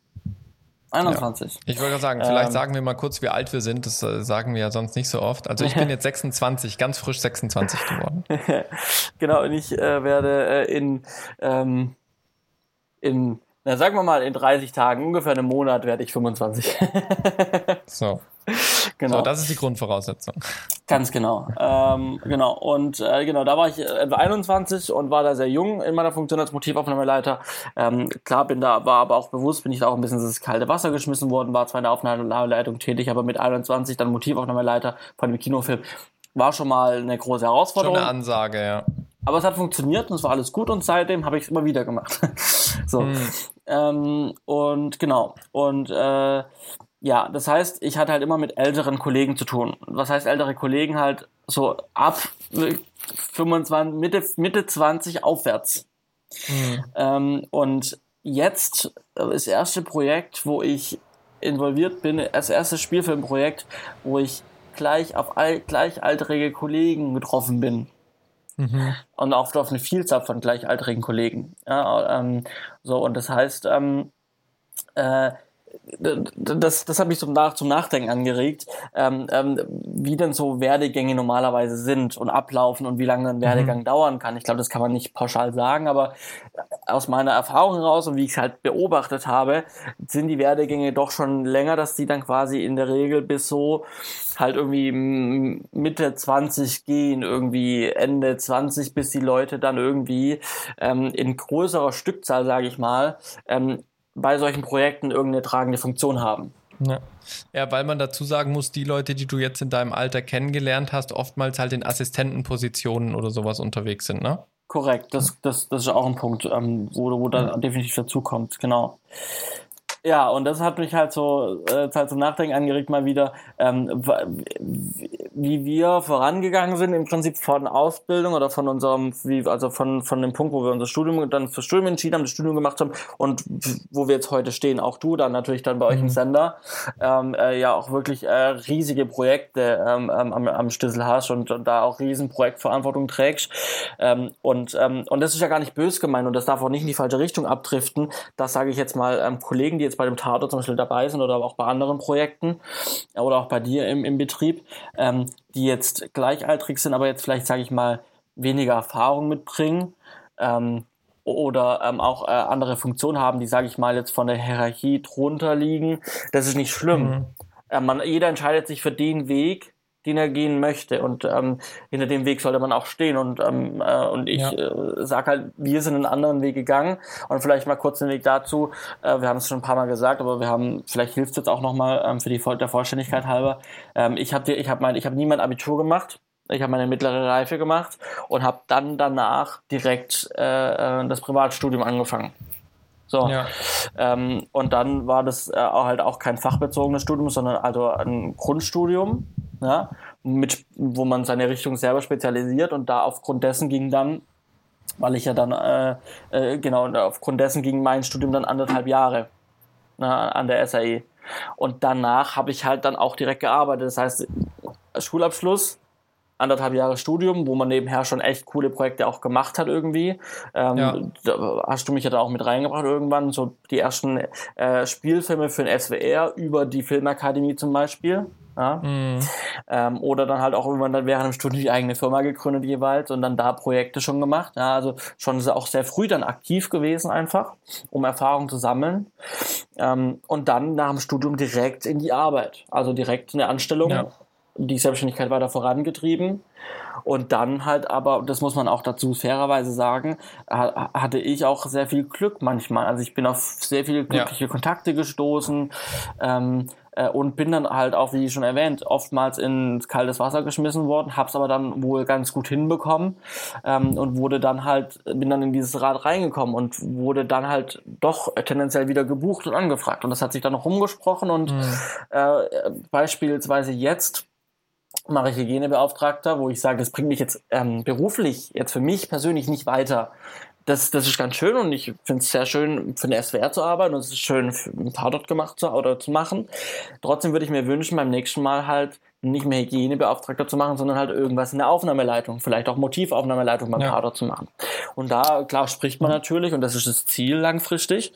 21. Ja. Ich wollte gerade sagen, vielleicht ähm, sagen wir mal kurz, wie alt wir sind. Das äh, sagen wir ja sonst nicht so oft. Also ich bin [laughs] jetzt 26, ganz frisch 26 geworden. [laughs] genau, und ich äh, werde äh, in, ähm, in, na sagen wir mal, in 30 Tagen, ungefähr einem Monat, werde ich 25. [laughs] so. Genau. So, das ist die Grundvoraussetzung. Ganz genau. Ähm, genau. Und äh, genau, da war ich etwa 21 und war da sehr jung in meiner Funktion als Motivaufnahmeleiter. Ähm, klar, bin da, war aber auch bewusst, bin ich da auch ein bisschen ins kalte Wasser geschmissen worden, war zwar in der Aufnahmeleitung tätig, aber mit 21 dann Motivaufnahmeleiter von dem Kinofilm war schon mal eine große Herausforderung. Schon eine Ansage, ja. Aber es hat funktioniert und es war alles gut und seitdem habe ich es immer wieder gemacht. [laughs] so. Mhm. Ähm, und genau. Und äh, ja, das heißt, ich hatte halt immer mit älteren Kollegen zu tun. Was heißt ältere Kollegen halt so ab 25, Mitte, Mitte 20 aufwärts. Mhm. Ähm, und jetzt das erste Projekt, wo ich involviert bin, das erste Spielfilmprojekt, wo ich gleich auf all, gleichaltrige Kollegen getroffen bin. Mhm. Und auch auf eine Vielzahl von gleichaltrigen Kollegen. Ja, ähm, so, und das heißt, ähm, äh, das, das hat mich zum, Nach zum Nachdenken angeregt, ähm, ähm, wie denn so Werdegänge normalerweise sind und ablaufen und wie lange ein Werdegang mhm. dauern kann. Ich glaube, das kann man nicht pauschal sagen, aber aus meiner Erfahrung heraus und wie ich es halt beobachtet habe, sind die Werdegänge doch schon länger, dass die dann quasi in der Regel bis so halt irgendwie Mitte 20 gehen, irgendwie Ende 20, bis die Leute dann irgendwie ähm, in größerer Stückzahl, sage ich mal, ähm, bei solchen Projekten irgendeine tragende Funktion haben. Ja. ja, weil man dazu sagen muss, die Leute, die du jetzt in deinem Alter kennengelernt hast, oftmals halt in Assistentenpositionen oder sowas unterwegs sind, ne? Korrekt, das, das, das ist auch ein Punkt, ähm, wo, wo da definitiv dazu kommt, genau. Ja, und das hat mich halt so, äh, halt zum Nachdenken angeregt mal wieder, ähm, wie wir vorangegangen sind, im Prinzip von Ausbildung oder von unserem, wie, also von, von dem Punkt, wo wir unser Studium dann fürs Studium entschieden haben, das Studium gemacht haben und wo wir jetzt heute stehen, auch du dann natürlich dann bei euch im mhm. Sender, ähm, äh, ja auch wirklich äh, riesige Projekte ähm, ähm, am, am Stissel hast und, und da auch riesen Projektverantwortung trägst. Ähm, und, ähm, und das ist ja gar nicht bös gemeint und das darf auch nicht in die falsche Richtung abdriften. Das sage ich jetzt mal Kollegen, die jetzt bei dem Tato zum Beispiel dabei sind oder auch bei anderen Projekten oder auch bei dir im, im Betrieb, ähm, die jetzt gleichaltrig sind, aber jetzt vielleicht, sage ich mal, weniger Erfahrung mitbringen ähm, oder ähm, auch äh, andere Funktionen haben, die, sage ich mal, jetzt von der Hierarchie drunter liegen. Das ist nicht schlimm. Mhm. Äh, man, jeder entscheidet sich für den Weg, den er gehen möchte. Und ähm, hinter dem Weg sollte man auch stehen. Und, ähm, äh, und ich ja. äh, sage halt, wir sind einen anderen Weg gegangen. Und vielleicht mal kurz den Weg dazu. Äh, wir haben es schon ein paar Mal gesagt, aber wir haben, vielleicht hilft es jetzt auch nochmal ähm, für die der Vollständigkeit halber. Ähm, ich habe ich hab mein, ich hab nie mein Abitur gemacht. Ich habe meine mittlere Reife gemacht und habe dann danach direkt äh, äh, das Privatstudium angefangen. So. Ja. Ähm, und dann war das äh, halt auch kein fachbezogenes Studium, sondern also ein Grundstudium ja, mit, wo man seine Richtung selber spezialisiert und da aufgrund dessen ging dann, weil ich ja dann, äh, äh, genau, aufgrund dessen ging mein Studium dann anderthalb Jahre na, an der SAE. Und danach habe ich halt dann auch direkt gearbeitet. Das heißt, Schulabschluss, anderthalb Jahre Studium, wo man nebenher schon echt coole Projekte auch gemacht hat irgendwie. Ähm, ja. Da hast du mich ja da auch mit reingebracht irgendwann, so die ersten äh, Spielfilme für den SWR über die Filmakademie zum Beispiel. Ja? Mhm. Ähm, oder dann halt auch irgendwann dann während dem Studium die eigene Firma gegründet jeweils und dann da Projekte schon gemacht. Ja, also schon auch sehr früh dann aktiv gewesen einfach, um Erfahrung zu sammeln. Ähm, und dann nach dem Studium direkt in die Arbeit. Also direkt eine Anstellung, ja. die Selbstständigkeit weiter vorangetrieben. Und dann halt aber, das muss man auch dazu fairerweise sagen, hatte ich auch sehr viel Glück manchmal. Also ich bin auf sehr viele glückliche ja. Kontakte gestoßen. Ähm, äh, und bin dann halt auch, wie schon erwähnt, oftmals ins kaltes Wasser geschmissen worden, hab's aber dann wohl ganz gut hinbekommen ähm, und wurde dann halt, bin dann in dieses Rad reingekommen und wurde dann halt doch tendenziell wieder gebucht und angefragt. Und das hat sich dann noch rumgesprochen und mhm. äh, beispielsweise jetzt mache ich Hygienebeauftragter, wo ich sage, das bringt mich jetzt ähm, beruflich, jetzt für mich persönlich nicht weiter das, das ist ganz schön und ich finde es sehr schön, für den SWR zu arbeiten und es ist schön, ein paar dort gemacht zu, oder zu machen. Trotzdem würde ich mir wünschen, beim nächsten Mal halt nicht mehr Hygienebeauftragter zu machen, sondern halt irgendwas in der Aufnahmeleitung, vielleicht auch Motivaufnahmeleitung beim ja. Kader zu machen. Und da, klar, spricht man natürlich und das ist das Ziel langfristig.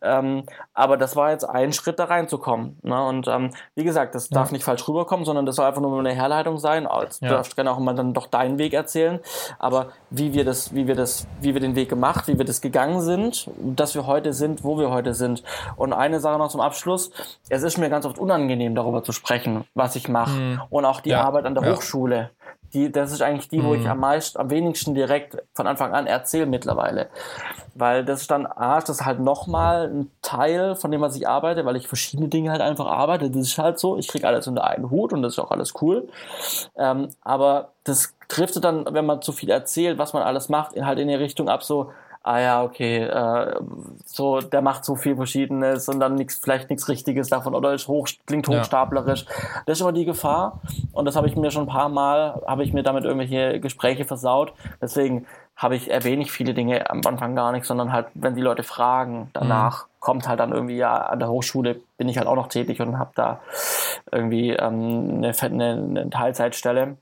Ähm, aber das war jetzt ein Schritt, da reinzukommen. Ne? Und ähm, wie gesagt, das ja. darf nicht falsch rüberkommen, sondern das soll einfach nur eine Herleitung sein. Jetzt ja. darfst gerne auch mal dann doch deinen Weg erzählen. Aber wie wir das, wie wir das, wie wir den Weg gemacht, wie wir das gegangen sind, dass wir heute sind, wo wir heute sind. Und eine Sache noch zum Abschluss. Es ist mir ganz oft unangenehm, darüber zu sprechen, was ich mache. Mhm. Und auch die ja, Arbeit an der ja. Hochschule, die, das ist eigentlich die, wo ich am meisten, am wenigsten direkt von Anfang an erzähle mittlerweile. Weil das ist dann, ah, das ist halt nochmal ein Teil, von dem was ich arbeite, weil ich verschiedene Dinge halt einfach arbeite. Das ist halt so, ich kriege alles unter einen Hut und das ist auch alles cool. Ähm, aber das driftet dann, wenn man zu viel erzählt, was man alles macht, halt in die Richtung ab, so, ah ja, okay, äh, so, der macht so viel Verschiedenes und dann nix, vielleicht nichts Richtiges davon oder ist hoch, klingt hochstaplerisch. Ja. Das ist immer die Gefahr und das habe ich mir schon ein paar Mal, habe ich mir damit irgendwelche Gespräche versaut. Deswegen habe ich erwähne ich viele Dinge am Anfang gar nicht, sondern halt, wenn die Leute fragen, danach mhm. kommt halt dann irgendwie, ja, an der Hochschule bin ich halt auch noch tätig und habe da irgendwie ähm, eine, eine, eine Teilzeitstelle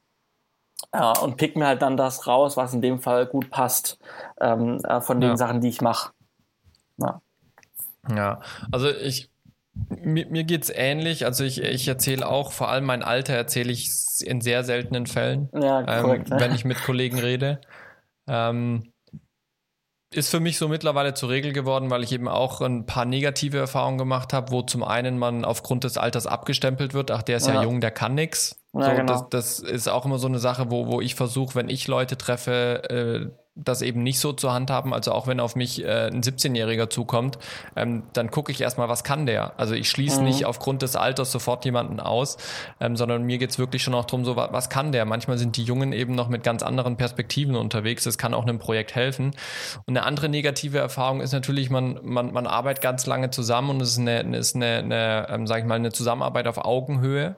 äh, und pick mir halt dann das raus, was in dem Fall gut passt ähm, äh, von den ja. Sachen, die ich mache. Ja. ja, also ich, mir, mir geht es ähnlich. Also ich, ich erzähle auch, vor allem mein Alter erzähle ich in sehr seltenen Fällen, ja, korrekt, ähm, wenn ich mit Kollegen rede. Ähm, ist für mich so mittlerweile zur Regel geworden, weil ich eben auch ein paar negative Erfahrungen gemacht habe, wo zum einen man aufgrund des Alters abgestempelt wird, ach, der ist ja, ja jung, der kann nix. Ja, so, genau. das, das ist auch immer so eine Sache, wo, wo ich versuche, wenn ich Leute treffe, äh, das eben nicht so zu handhaben. Also auch wenn auf mich äh, ein 17-Jähriger zukommt, ähm, dann gucke ich erstmal, was kann der? Also ich schließe mhm. nicht aufgrund des Alters sofort jemanden aus, ähm, sondern mir geht's wirklich schon auch drum, so was, was kann der? Manchmal sind die Jungen eben noch mit ganz anderen Perspektiven unterwegs. Das kann auch einem Projekt helfen. Und eine andere negative Erfahrung ist natürlich, man, man, man arbeitet ganz lange zusammen und es ist eine, ist eine, eine ähm, sag ich mal, eine Zusammenarbeit auf Augenhöhe.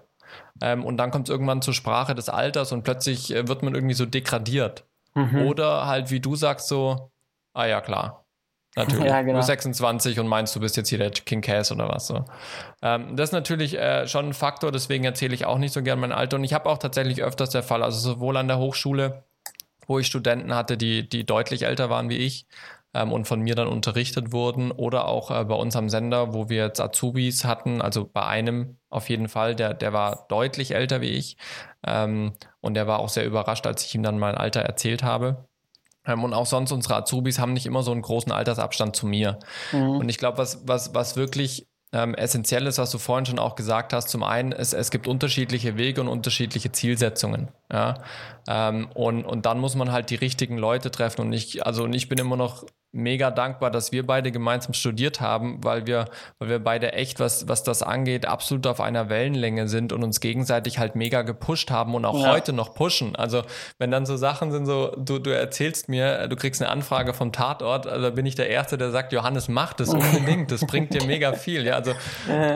Ähm, und dann kommt es irgendwann zur Sprache des Alters und plötzlich äh, wird man irgendwie so degradiert. Mhm. Oder halt, wie du sagst, so, ah ja, klar. Natürlich. [laughs] Ja, genau. Du bist 26 und meinst, du bist jetzt hier der King Cass oder was so. Ähm, das ist natürlich äh, schon ein Faktor, deswegen erzähle ich auch nicht so gern mein Alter. Und ich habe auch tatsächlich öfters der Fall, also sowohl an der Hochschule, wo ich Studenten hatte, die, die deutlich älter waren wie ich, ähm, und von mir dann unterrichtet wurden oder auch äh, bei uns am Sender, wo wir jetzt Azubis hatten, also bei einem auf jeden Fall, der, der war deutlich älter wie ich ähm, und der war auch sehr überrascht, als ich ihm dann mein Alter erzählt habe. Ähm, und auch sonst unsere Azubis haben nicht immer so einen großen Altersabstand zu mir. Mhm. Und ich glaube, was, was, was wirklich ähm, essentiell ist, was du vorhin schon auch gesagt hast. Zum einen, es, es gibt unterschiedliche Wege und unterschiedliche Zielsetzungen. Ja? Ähm, und, und dann muss man halt die richtigen Leute treffen. Und ich, also, und ich bin immer noch mega dankbar, dass wir beide gemeinsam studiert haben, weil wir, weil wir beide echt, was, was das angeht, absolut auf einer Wellenlänge sind und uns gegenseitig halt mega gepusht haben und auch ja. heute noch pushen. Also wenn dann so Sachen sind, so du, du erzählst mir, du kriegst eine Anfrage vom Tatort, also bin ich der Erste, der sagt, Johannes, mach das unbedingt, das bringt dir mega viel. Ja, also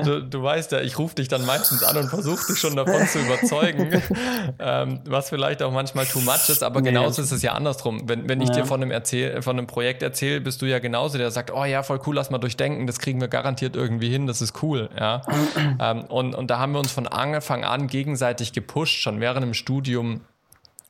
du, du weißt ja, ich rufe dich dann meistens an und versuche dich schon davon zu überzeugen, [laughs] ähm, was vielleicht auch manchmal too much ist, aber nee. genauso ist es ja andersrum. Wenn, wenn ich ja. dir von einem, Erzähl von einem Projekt erzähle, Till, bist du ja genauso, der sagt, oh ja, voll cool, lass mal durchdenken, das kriegen wir garantiert irgendwie hin, das ist cool, ja. [clears throat] ähm, und, und da haben wir uns von Anfang an gegenseitig gepusht, schon während dem Studium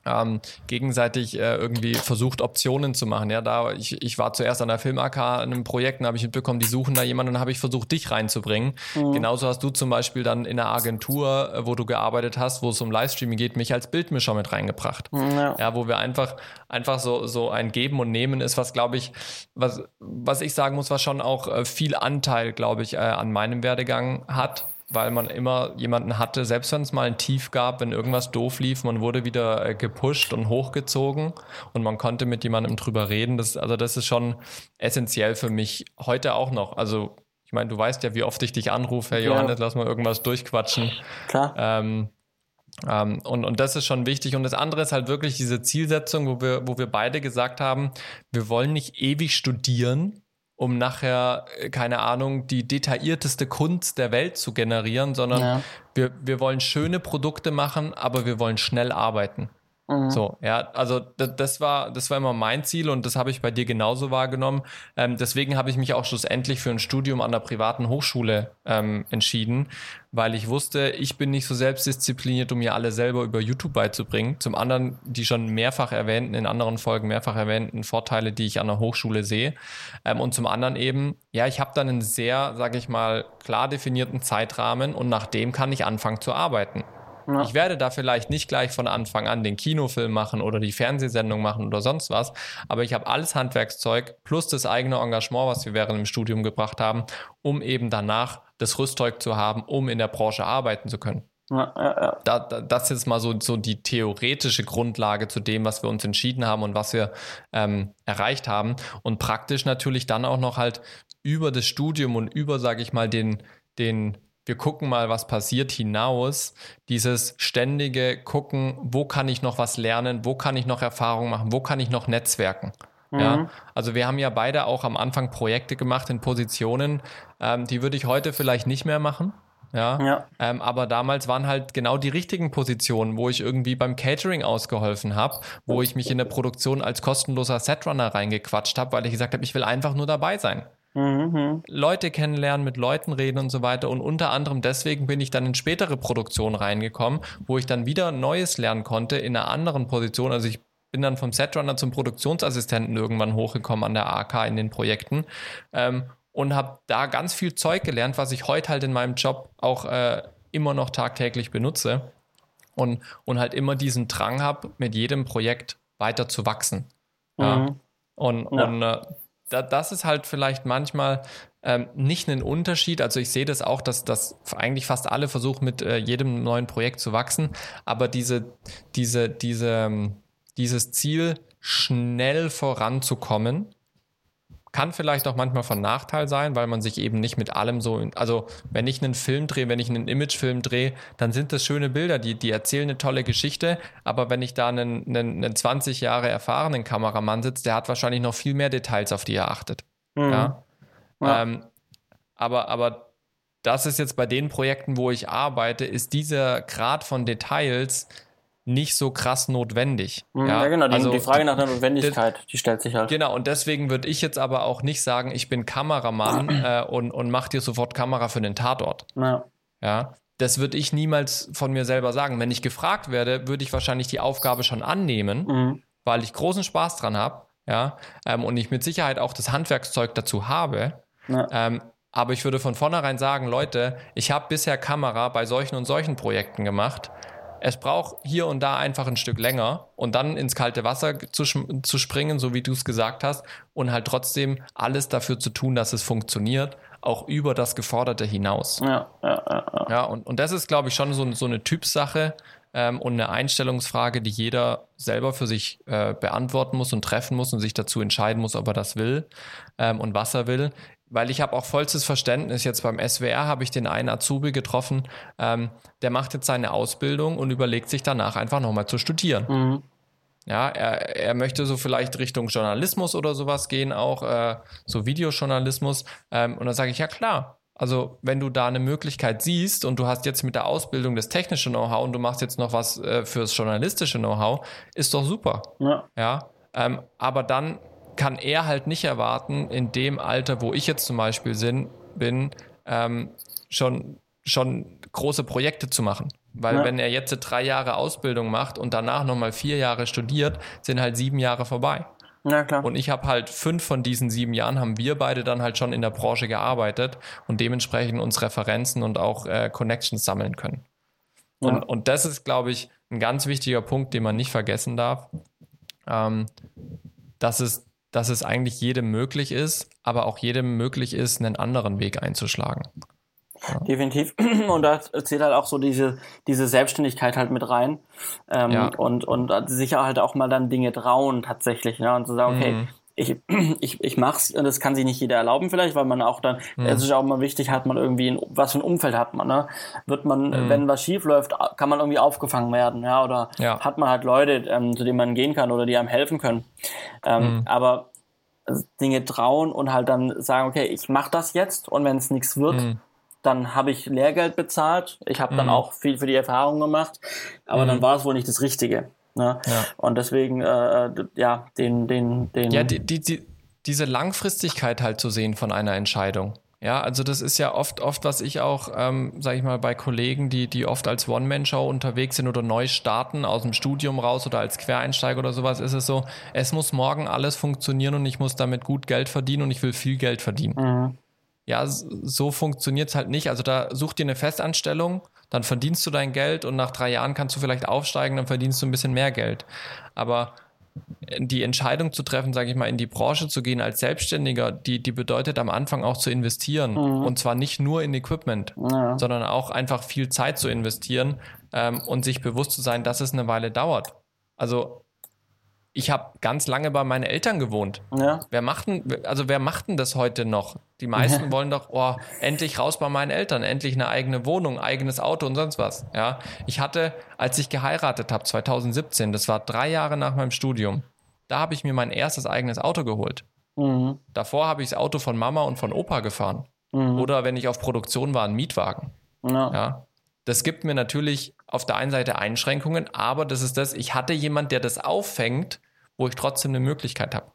ähm, gegenseitig äh, irgendwie versucht, Optionen zu machen. Ja, da ich, ich war zuerst an der Film AK in einem Projekt und habe ich mitbekommen, die suchen da jemanden und habe ich versucht, dich reinzubringen. Mhm. Genauso hast du zum Beispiel dann in einer Agentur, äh, wo du gearbeitet hast, wo es um Livestreaming geht, mich als Bildmischer mit reingebracht. Mhm, ja. ja, wo wir einfach, einfach so, so ein Geben und Nehmen ist, was glaube ich, was, was ich sagen muss, was schon auch äh, viel Anteil, glaube ich, äh, an meinem Werdegang hat weil man immer jemanden hatte, selbst wenn es mal ein Tief gab, wenn irgendwas doof lief, man wurde wieder äh, gepusht und hochgezogen und man konnte mit jemandem drüber reden. Das, also das ist schon essentiell für mich heute auch noch. Also ich meine, du weißt ja, wie oft ich dich anrufe, Herr ja. Johannes, lass mal irgendwas durchquatschen. Klar. Ähm, ähm, und, und das ist schon wichtig. Und das andere ist halt wirklich diese Zielsetzung, wo wir, wo wir beide gesagt haben, wir wollen nicht ewig studieren, um nachher, äh, keine Ahnung, die detaillierteste Kunst der Welt zu generieren, sondern ja. wir, wir wollen schöne Produkte machen, aber wir wollen schnell arbeiten. Mhm. So, ja, also das, war, das war immer mein Ziel und das habe ich bei dir genauso wahrgenommen. Ähm, deswegen habe ich mich auch schlussendlich für ein Studium an der privaten Hochschule ähm, entschieden, weil ich wusste, ich bin nicht so selbstdiszipliniert, um mir alle selber über YouTube beizubringen. Zum anderen die schon mehrfach erwähnten, in anderen Folgen mehrfach erwähnten Vorteile, die ich an der Hochschule sehe. Ähm, und zum anderen eben, ja, ich habe dann einen sehr, sage ich mal, klar definierten Zeitrahmen und nach dem kann ich anfangen zu arbeiten. Ja. Ich werde da vielleicht nicht gleich von Anfang an den Kinofilm machen oder die Fernsehsendung machen oder sonst was, aber ich habe alles Handwerkszeug plus das eigene Engagement, was wir während dem Studium gebracht haben, um eben danach das Rüstzeug zu haben, um in der Branche arbeiten zu können. Ja, ja, ja. Da, da, das ist jetzt mal so, so die theoretische Grundlage zu dem, was wir uns entschieden haben und was wir ähm, erreicht haben. Und praktisch natürlich dann auch noch halt über das Studium und über, sage ich mal, den, den wir gucken mal, was passiert hinaus, dieses ständige Gucken, wo kann ich noch was lernen, wo kann ich noch Erfahrungen machen, wo kann ich noch netzwerken. Mhm. Ja, also wir haben ja beide auch am Anfang Projekte gemacht in Positionen, ähm, die würde ich heute vielleicht nicht mehr machen. Ja, ja. Ähm, aber damals waren halt genau die richtigen Positionen, wo ich irgendwie beim Catering ausgeholfen habe, wo ich mich in der Produktion als kostenloser Setrunner reingequatscht habe, weil ich gesagt habe, ich will einfach nur dabei sein. Mhm. Leute kennenlernen, mit Leuten reden und so weiter. Und unter anderem deswegen bin ich dann in spätere Produktionen reingekommen, wo ich dann wieder Neues lernen konnte in einer anderen Position. Also ich bin dann vom Setrunner zum Produktionsassistenten irgendwann hochgekommen an der AK in den Projekten ähm, und habe da ganz viel Zeug gelernt, was ich heute halt in meinem Job auch äh, immer noch tagtäglich benutze und, und halt immer diesen Drang habe, mit jedem Projekt weiter zu wachsen. Ja. Mhm. Und, ja. und äh, da, das ist halt vielleicht manchmal ähm, nicht ein Unterschied. Also ich sehe das auch, dass, dass eigentlich fast alle versuchen, mit äh, jedem neuen Projekt zu wachsen. Aber diese, diese, diese, ähm, dieses Ziel, schnell voranzukommen, kann vielleicht auch manchmal von Nachteil sein, weil man sich eben nicht mit allem so, also wenn ich einen Film drehe, wenn ich einen Imagefilm drehe, dann sind das schöne Bilder, die, die erzählen eine tolle Geschichte, aber wenn ich da einen, einen, einen 20 Jahre erfahrenen Kameramann sitze, der hat wahrscheinlich noch viel mehr Details, auf die er achtet. Mhm. Ja? ja. Ähm, aber, aber das ist jetzt bei den Projekten, wo ich arbeite, ist dieser Grad von Details nicht so krass notwendig. Mhm, ja, ja genau, die, also, die Frage nach der Notwendigkeit, die stellt sich halt. Genau, und deswegen würde ich jetzt aber auch nicht sagen, ich bin Kameramann [clears throat] äh, und, und mach dir sofort Kamera für den Tatort. Ja. ja das würde ich niemals von mir selber sagen. Wenn ich gefragt werde, würde ich wahrscheinlich die Aufgabe schon annehmen, mhm. weil ich großen Spaß dran habe, ja, ähm, und ich mit Sicherheit auch das Handwerkszeug dazu habe. Ja. Ähm, aber ich würde von vornherein sagen, Leute, ich habe bisher Kamera bei solchen und solchen Projekten gemacht es braucht hier und da einfach ein Stück länger und dann ins kalte Wasser zu, zu springen, so wie du es gesagt hast, und halt trotzdem alles dafür zu tun, dass es funktioniert, auch über das Geforderte hinaus. Ja, ja, ja. ja. und, und das ist, glaube ich, schon so, so eine Typsache ähm, und eine Einstellungsfrage, die jeder selber für sich äh, beantworten muss und treffen muss und sich dazu entscheiden muss, ob er das will ähm, und was er will weil ich habe auch vollstes Verständnis. Jetzt beim SWR habe ich den einen Azubi getroffen, ähm, der macht jetzt seine Ausbildung und überlegt sich danach einfach nochmal zu studieren. Mhm. Ja, er, er möchte so vielleicht Richtung Journalismus oder sowas gehen, auch äh, so Videojournalismus. Ähm, und dann sage ich, ja klar, also wenn du da eine Möglichkeit siehst und du hast jetzt mit der Ausbildung das technische Know-how und du machst jetzt noch was äh, fürs journalistische Know-how, ist doch super. Ja. ja? Ähm, aber dann kann er halt nicht erwarten, in dem Alter, wo ich jetzt zum Beispiel bin, ähm, schon, schon große Projekte zu machen. Weil ja. wenn er jetzt drei Jahre Ausbildung macht und danach nochmal vier Jahre studiert, sind halt sieben Jahre vorbei. Ja, klar. Und ich habe halt fünf von diesen sieben Jahren haben wir beide dann halt schon in der Branche gearbeitet und dementsprechend uns Referenzen und auch äh, Connections sammeln können. Ja. Und, und das ist, glaube ich, ein ganz wichtiger Punkt, den man nicht vergessen darf. Ähm, dass es dass es eigentlich jedem möglich ist, aber auch jedem möglich ist, einen anderen Weg einzuschlagen. Ja. Definitiv. [clears throat] Und da zählt halt auch so diese, diese Selbstständigkeit halt mit rein. Ähm, ja. und, und sicher halt auch mal dann Dinge trauen tatsächlich. Ja, und zu sagen, okay, mhm. Ich, [clears throat] ich, ich mach's, das kann sich nicht jeder erlauben vielleicht, weil man auch dann, mhm. es ist auch mal wichtig, hat man irgendwie, ein, was für ein Umfeld hat man, ne? Wird man, mhm. wenn was schief läuft, kann man irgendwie aufgefangen werden, ja, oder ja. hat man halt Leute, ähm, zu denen man gehen kann oder die einem helfen können. Ähm, mhm. Aber Dinge trauen und halt dann sagen, okay, ich mache das jetzt und wenn es nichts wird, mhm. dann habe ich Lehrgeld bezahlt. Ich habe dann mhm. auch viel für die Erfahrung gemacht, aber dann mhm. war es wohl nicht das Richtige. Ne? Ja. Und deswegen, äh, ja, den, den, den. Ja, die, die, diese Langfristigkeit halt zu sehen von einer Entscheidung. Ja, also das ist ja oft, oft, was ich auch, ähm, sage ich mal, bei Kollegen, die, die oft als One-Man-Show unterwegs sind oder neu starten, aus dem Studium raus oder als Quereinsteiger oder sowas, ist es so, es muss morgen alles funktionieren und ich muss damit gut Geld verdienen und ich will viel Geld verdienen. Mhm. Ja, so funktioniert es halt nicht. Also da such dir eine Festanstellung, dann verdienst du dein Geld und nach drei Jahren kannst du vielleicht aufsteigen, dann verdienst du ein bisschen mehr Geld. Aber die Entscheidung zu treffen, sage ich mal, in die Branche zu gehen als Selbstständiger, die, die bedeutet am Anfang auch zu investieren. Mhm. Und zwar nicht nur in Equipment, ja. sondern auch einfach viel Zeit zu investieren ähm, und sich bewusst zu sein, dass es eine Weile dauert. Also ich habe ganz lange bei meinen Eltern gewohnt. Ja. Wer macht denn, also wer macht denn das heute noch? Die meisten ja. wollen doch, oh, endlich raus bei meinen Eltern, endlich eine eigene Wohnung, eigenes Auto und sonst was. Ja, ich hatte, als ich geheiratet habe, 2017, das war drei Jahre nach meinem Studium, da habe ich mir mein erstes eigenes Auto geholt. Mhm. Davor habe ich das Auto von Mama und von Opa gefahren. Mhm. Oder wenn ich auf Produktion war, ein Mietwagen. Ja. ja. Das gibt mir natürlich auf der einen Seite Einschränkungen, aber das ist das, ich hatte jemand, der das auffängt, wo ich trotzdem eine Möglichkeit habe.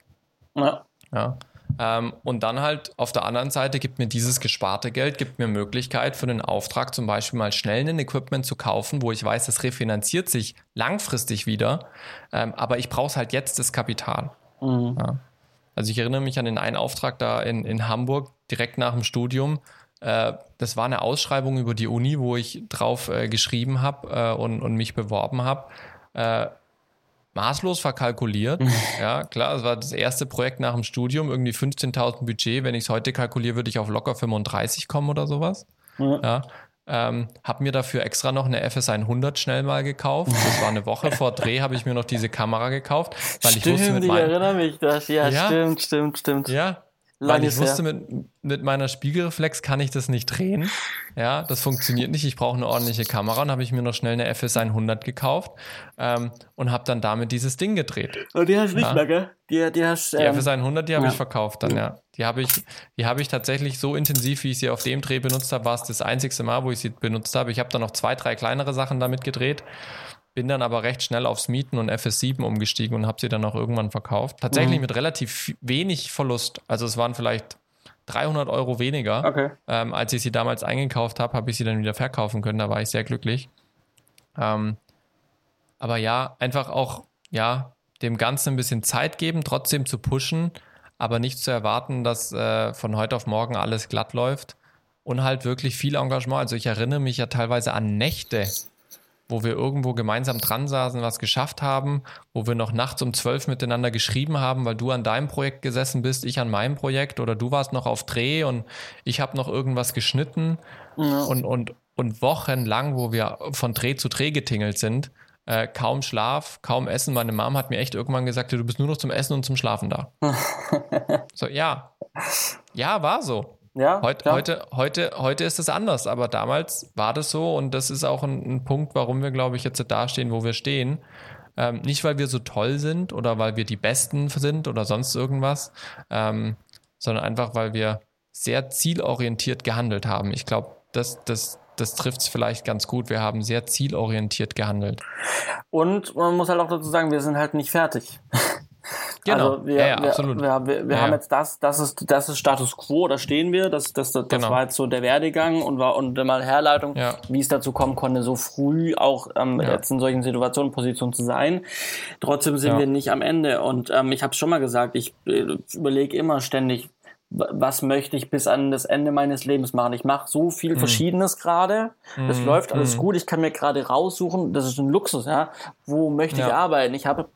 Ja. ja. Ähm, und dann halt auf der anderen Seite gibt mir dieses gesparte Geld, gibt mir Möglichkeit für einen Auftrag zum Beispiel mal schnell ein Equipment zu kaufen, wo ich weiß, das refinanziert sich langfristig wieder, ähm, aber ich brauche halt jetzt das Kapital. Mhm. Ja. Also ich erinnere mich an den einen Auftrag da in, in Hamburg, direkt nach dem Studium, das war eine Ausschreibung über die Uni, wo ich drauf äh, geschrieben habe äh, und, und mich beworben habe. Äh, maßlos verkalkuliert. [laughs] ja, klar, es war das erste Projekt nach dem Studium, irgendwie 15.000 Budget. Wenn ich es heute kalkuliere, würde ich auf locker 35 kommen oder sowas. Ja. ja. Ähm, habe mir dafür extra noch eine FS 100 schnell mal gekauft. Das war eine Woche vor Dreh, habe ich mir noch diese Kamera gekauft, weil stimmt, ich wusste mit ich erinnere mich das. Ja, ja, stimmt, stimmt, stimmt. Ja, weil ich wusste, mit, mit meiner Spiegelreflex kann ich das nicht drehen. Ja, das funktioniert nicht. Ich brauche eine ordentliche Kamera und habe ich mir noch schnell eine FS 100 gekauft ähm, und habe dann damit dieses Ding gedreht. Und die hast du nicht mehr, gell? Die, die, hast, ähm, die FS 100, die habe ja. ich verkauft dann, ja. Die habe ich, die habe ich tatsächlich so intensiv, wie ich sie auf dem Dreh benutzt habe, war es das einzigste Mal, wo ich sie benutzt habe. Ich habe dann noch zwei, drei kleinere Sachen damit gedreht. Bin dann aber recht schnell aufs Mieten und FS7 umgestiegen und habe sie dann auch irgendwann verkauft. Tatsächlich mhm. mit relativ wenig Verlust. Also es waren vielleicht 300 Euro weniger. Okay. Ähm, als ich sie damals eingekauft habe, habe ich sie dann wieder verkaufen können. Da war ich sehr glücklich. Ähm, aber ja, einfach auch, ja, dem Ganzen ein bisschen Zeit geben, trotzdem zu pushen, aber nicht zu erwarten, dass äh, von heute auf morgen alles glatt läuft und halt wirklich viel Engagement. Also ich erinnere mich ja teilweise an Nächte, wo wir irgendwo gemeinsam dran saßen, was geschafft haben, wo wir noch nachts um zwölf miteinander geschrieben haben, weil du an deinem Projekt gesessen bist, ich an meinem Projekt oder du warst noch auf Dreh und ich habe noch irgendwas geschnitten ja. und, und, und wochenlang, wo wir von Dreh zu Dreh getingelt sind, äh, kaum Schlaf, kaum Essen. Meine Mom hat mir echt irgendwann gesagt, du bist nur noch zum Essen und zum Schlafen da. [laughs] so, ja. Ja, war so. Ja, heute, heute, heute, heute ist es anders, aber damals war das so und das ist auch ein, ein Punkt, warum wir, glaube ich, jetzt da stehen, wo wir stehen. Ähm, nicht, weil wir so toll sind oder weil wir die Besten sind oder sonst irgendwas, ähm, sondern einfach, weil wir sehr zielorientiert gehandelt haben. Ich glaube, das, das, das trifft es vielleicht ganz gut. Wir haben sehr zielorientiert gehandelt. Und man muss halt auch dazu sagen, wir sind halt nicht fertig. [laughs] Genau. Also wir, ja, ja, wir, absolut. wir, wir, wir ja. haben jetzt das, das ist, das ist Status Quo, da stehen wir. Das, das, das, genau. war jetzt so der Werdegang und war und mal Herleitung, wie es dazu kommen konnte, so früh auch ähm, jetzt in solchen Situationen Position zu sein. Trotzdem sind wir nicht am Ende. Und ähm, ich habe schon mal gesagt, ich äh, überlege immer ständig, was möchte ich bis an das Ende meines Lebens machen. Ich mache so viel mhm. Verschiedenes gerade. Das mhm. läuft alles mhm. gut. Ich kann mir gerade raussuchen. Das ist ein Luxus, ja. Wo möchte ja. ich arbeiten? Ich habe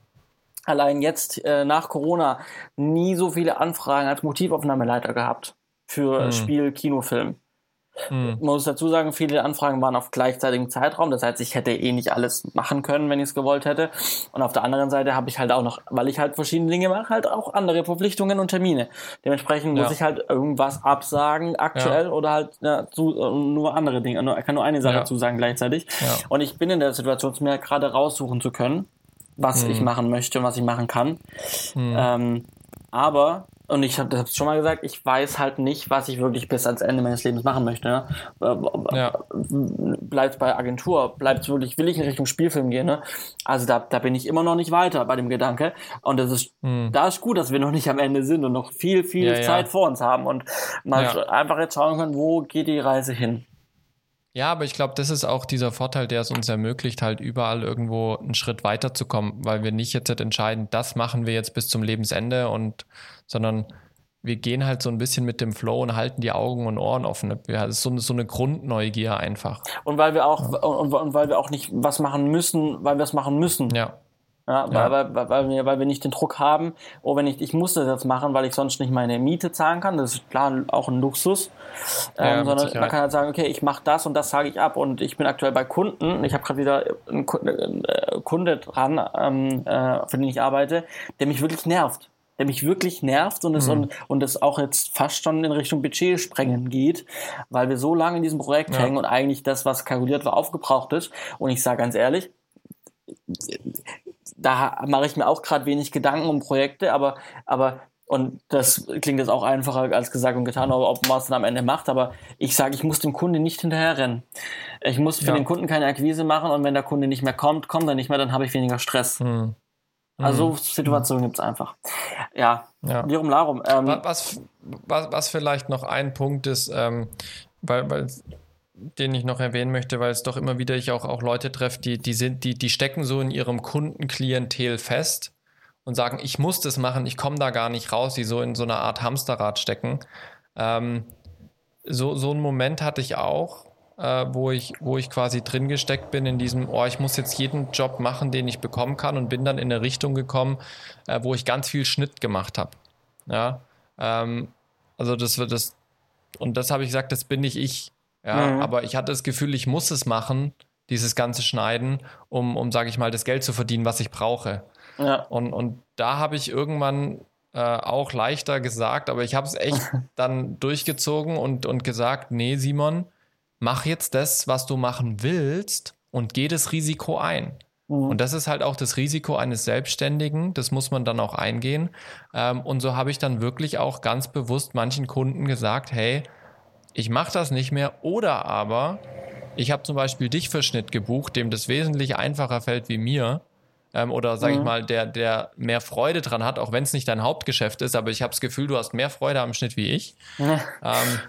allein jetzt äh, nach Corona nie so viele Anfragen als Motivaufnahmeleiter gehabt für mhm. Spiel, Kinofilm. Mhm. Man muss dazu sagen, viele Anfragen waren auf gleichzeitigem Zeitraum. Das heißt, ich hätte eh nicht alles machen können, wenn ich es gewollt hätte. Und auf der anderen Seite habe ich halt auch noch, weil ich halt verschiedene Dinge mache, halt auch andere Verpflichtungen und Termine. Dementsprechend ja. muss ich halt irgendwas absagen aktuell ja. oder halt ja, zu, äh, nur andere Dinge. Ich kann nur eine Sache zusagen gleichzeitig. Und ich bin in der Situation, mir gerade raussuchen zu können was mhm. ich machen möchte und was ich machen kann. Mhm. Ähm, aber, und ich habe das schon mal gesagt, ich weiß halt nicht, was ich wirklich bis ans Ende meines Lebens machen möchte. Ne? Ja. Bleibt bei Agentur, bleibt wirklich, will ich in Richtung Spielfilm gehen. Ne? Also da, da bin ich immer noch nicht weiter bei dem Gedanke. Und das ist, mhm. da ist gut, dass wir noch nicht am Ende sind und noch viel, viel ja, Zeit ja. vor uns haben und mal einfach jetzt schauen können, wo geht die Reise hin. Ja, aber ich glaube, das ist auch dieser Vorteil, der es uns ermöglicht, halt überall irgendwo einen Schritt weiterzukommen, weil wir nicht jetzt halt entscheiden, das machen wir jetzt bis zum Lebensende und, sondern wir gehen halt so ein bisschen mit dem Flow und halten die Augen und Ohren offen. Das ist so eine, so eine Grundneugier einfach. Und weil wir auch, ja. und, und, weil wir auch nicht was machen müssen, weil wir es machen müssen. Ja. Ja, ja. Weil, weil, weil, wir, weil wir nicht den Druck haben, oh, wenn ich, ich muss das jetzt machen, weil ich sonst nicht meine Miete zahlen kann. Das ist klar auch ein Luxus. Ähm, ja, sondern man kann halt sagen, okay, ich mache das und das sage ich ab. Und ich bin aktuell bei Kunden. Ich habe gerade wieder einen äh, Kunde dran, ähm, äh, für den ich arbeite, der mich wirklich nervt der mich wirklich nervt und es, mhm. und, und es auch jetzt fast schon in Richtung Budget sprengen geht, weil wir so lange in diesem Projekt ja. hängen und eigentlich das, was kalkuliert war, aufgebraucht ist. Und ich sage ganz ehrlich, da mache ich mir auch gerade wenig Gedanken um Projekte, aber, aber und das klingt jetzt auch einfacher als gesagt und getan, ob man es dann am Ende macht. Aber ich sage, ich muss dem Kunde nicht hinterherrennen. Ich muss für ja. den Kunden keine Akquise machen und wenn der Kunde nicht mehr kommt, kommt er nicht mehr, dann habe ich weniger Stress. Hm. Also Situationen gibt es einfach. Ja, ja. Lirum Larum. Ähm, was, was, was vielleicht noch ein Punkt ist, ähm, weil, weil den ich noch erwähnen möchte, weil es doch immer wieder ich auch, auch Leute treffe, die, die sind, die, die stecken so in ihrem Kundenklientel fest und sagen, ich muss das machen, ich komme da gar nicht raus, die so in so einer Art Hamsterrad stecken. Ähm, so, so einen Moment hatte ich auch, äh, wo, ich, wo ich quasi drin gesteckt bin in diesem, oh, ich muss jetzt jeden Job machen, den ich bekommen kann und bin dann in eine Richtung gekommen, äh, wo ich ganz viel Schnitt gemacht habe. Ja, ähm, also das wird das, und das habe ich gesagt, das bin nicht ich. Ja, mhm. aber ich hatte das Gefühl, ich muss es machen, dieses ganze Schneiden, um, um sage ich mal, das Geld zu verdienen, was ich brauche. Ja. Und, und da habe ich irgendwann äh, auch leichter gesagt, aber ich habe es echt [laughs] dann durchgezogen und, und gesagt, nee, Simon, mach jetzt das, was du machen willst und geh das Risiko ein. Mhm. Und das ist halt auch das Risiko eines Selbstständigen, das muss man dann auch eingehen. Ähm, und so habe ich dann wirklich auch ganz bewusst manchen Kunden gesagt, hey, ich mache das nicht mehr oder aber ich habe zum Beispiel dich für Schnitt gebucht, dem das wesentlich einfacher fällt wie mir. Ähm, oder sage mhm. ich mal, der, der mehr Freude dran hat, auch wenn es nicht dein Hauptgeschäft ist, aber ich habe das Gefühl, du hast mehr Freude am Schnitt wie ich. Mhm. Ähm,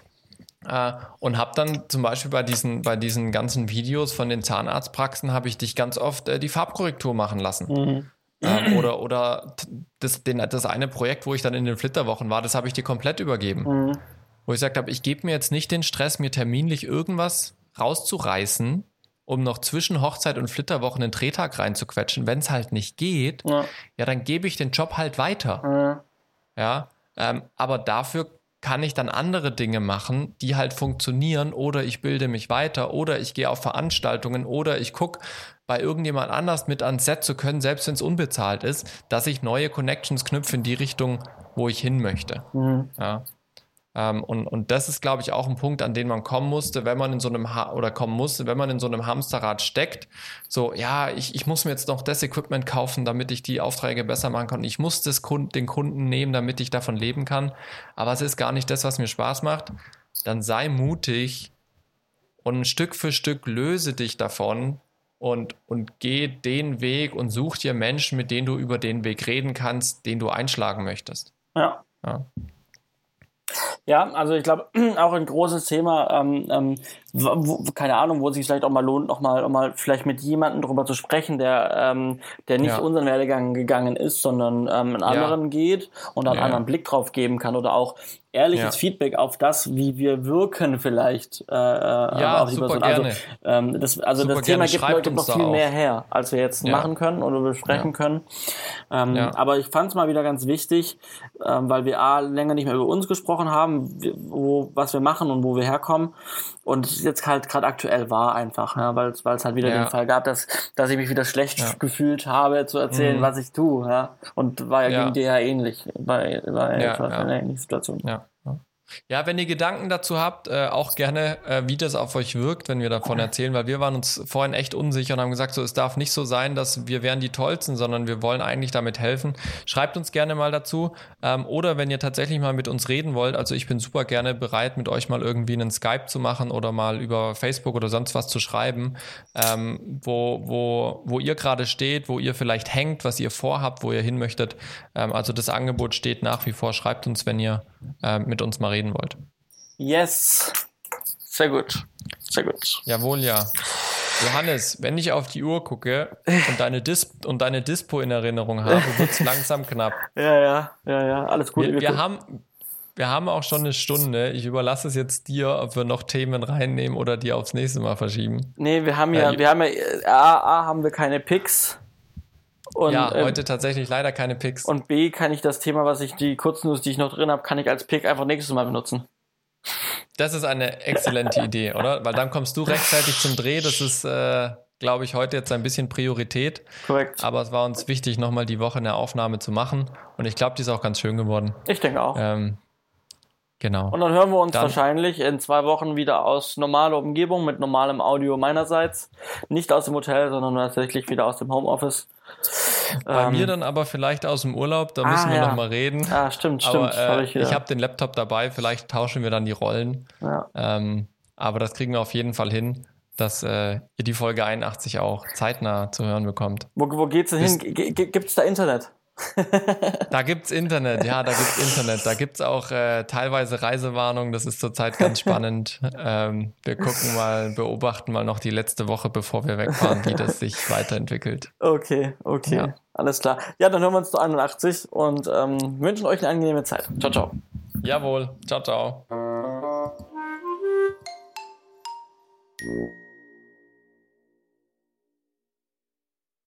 äh, und habe dann zum Beispiel bei diesen, bei diesen ganzen Videos von den Zahnarztpraxen, habe ich dich ganz oft äh, die Farbkorrektur machen lassen. Mhm. Ähm, oder oder das, den, das eine Projekt, wo ich dann in den Flitterwochen war, das habe ich dir komplett übergeben. Wo ich gesagt habe, ich gebe mir jetzt nicht den Stress, mir terminlich irgendwas rauszureißen, um noch zwischen Hochzeit und Flitterwochen einen Drehtag reinzuquetschen. Wenn es halt nicht geht, ja, ja dann gebe ich den Job halt weiter. Ja, ja ähm, aber dafür kann ich dann andere Dinge machen, die halt funktionieren oder ich bilde mich weiter oder ich gehe auf Veranstaltungen oder ich gucke bei irgendjemand anders mit ans Set zu können, selbst wenn es unbezahlt ist, dass ich neue Connections knüpfe in die Richtung, wo ich hin möchte. Mhm. Ja. Ähm, und, und das ist, glaube ich, auch ein Punkt, an den man kommen musste, wenn man in so einem ha oder kommen musste, wenn man in so einem Hamsterrad steckt. So, ja, ich, ich muss mir jetzt noch das Equipment kaufen, damit ich die Aufträge besser machen kann. Ich muss das Kund den Kunden nehmen, damit ich davon leben kann. Aber es ist gar nicht das, was mir Spaß macht. Dann sei mutig und Stück für Stück löse dich davon und, und geh den Weg und such dir Menschen, mit denen du über den Weg reden kannst, den du einschlagen möchtest. Ja. ja. Ja, also ich glaube, [clears throat] auch ein großes Thema, ähm, ähm, wo, keine Ahnung, wo es sich vielleicht auch mal lohnt, noch mal, noch mal vielleicht mit jemandem drüber zu sprechen, der, ähm, der nicht ja. unseren Werdegang gegangen ist, sondern ähm, einen anderen ja. geht und einen ja. anderen Blick drauf geben kann oder auch ehrliches. Feedback auf das, wie wir wirken vielleicht. Äh, äh ja, super Person. Also, gerne. Ähm, das, also super das Thema gibt, gibt noch viel mehr her, als wir jetzt machen können oder besprechen können. Ähm, aber ich fand es mal wieder ganz wichtig, ähm, weil wir A, länger nicht mehr über uns gesprochen haben, wo, was wir machen und wo wir herkommen. Und es jetzt halt gerade aktuell war einfach, ja, weil es halt wieder den Fall gab, dass, dass ich mich wieder schlecht gefühlt habe, zu erzählen, mhm. was ich tue. Ja? Und war ja, gegen dir ja ähnlich, bei, bei ja, einer ähnlichen Situation. Ja. Ja, wenn ihr Gedanken dazu habt, äh, auch gerne, äh, wie das auf euch wirkt, wenn wir davon erzählen, weil wir waren uns vorhin echt unsicher und haben gesagt, so es darf nicht so sein, dass wir wären die Tollsten, sondern wir wollen eigentlich damit helfen. Schreibt uns gerne mal dazu. Ähm, oder wenn ihr tatsächlich mal mit uns reden wollt, also ich bin super gerne bereit, mit euch mal irgendwie einen Skype zu machen oder mal über Facebook oder sonst was zu schreiben, ähm, wo, wo, wo ihr gerade steht, wo ihr vielleicht hängt, was ihr vorhabt, wo ihr hin möchtet. Ähm, also das Angebot steht nach wie vor. Schreibt uns, wenn ihr äh, mit uns mal reden wollt. Yes. Sehr gut. Sehr gut. Jawohl, ja. Johannes, wenn ich auf die Uhr gucke und deine, Dis und deine Dispo in Erinnerung habe, wird es [laughs] langsam knapp. Ja, ja, ja, ja, alles gut. Wir, wir haben, wir haben auch schon eine Stunde. Ich überlasse es jetzt dir, ob wir noch Themen reinnehmen oder die aufs nächste Mal verschieben. Nee, wir haben ja, äh, wir haben ja, A, A haben wir keine Picks. Und, ja, ähm, heute tatsächlich leider keine Picks. Und B, kann ich das Thema, was ich, die Kurznews, die ich noch drin habe, kann ich als Pick einfach nächstes Mal benutzen. Das ist eine exzellente [laughs] Idee, oder? Weil dann kommst du rechtzeitig zum Dreh. Das ist, äh, glaube ich, heute jetzt ein bisschen Priorität. Korrekt. Aber es war uns wichtig, nochmal die Woche eine Aufnahme zu machen. Und ich glaube, die ist auch ganz schön geworden. Ich denke auch. Ähm, genau. Und dann hören wir uns Dann- wahrscheinlich in zwei Wochen wieder aus normaler Umgebung mit normalem Audio meinerseits. Nicht aus dem Hotel, sondern tatsächlich wieder aus dem Homeoffice. Bei Ähm, mir dann aber vielleicht aus dem Urlaub, da Ah, müssen wir ja. noch mal reden. Ah, stimmt, aber stimmt. äh, ich, wieder. habe den Laptop dabei, vielleicht tauschen wir dann die Rollen. ja. Ähm, aber das kriegen wir auf jeden Fall hin, dass äh, ihr die Folge 81 auch zeitnah zu hören bekommt. Wo, wo geht's denn hin? G- Gibt's da Internet? Da gibt's Internet, ja, da gibt's Internet. Da gibt's auch äh, teilweise Reisewarnungen, das ist zurzeit ganz spannend. Ähm, wir gucken mal, beobachten mal noch die letzte Woche, bevor wir wegfahren, wie das sich weiterentwickelt. Okay, okay. Ja. Alles klar. Ja, dann hören wir uns zu 81 und ähm, wünschen euch eine angenehme Zeit. Ciao, ciao. Jawohl, ciao, ciao.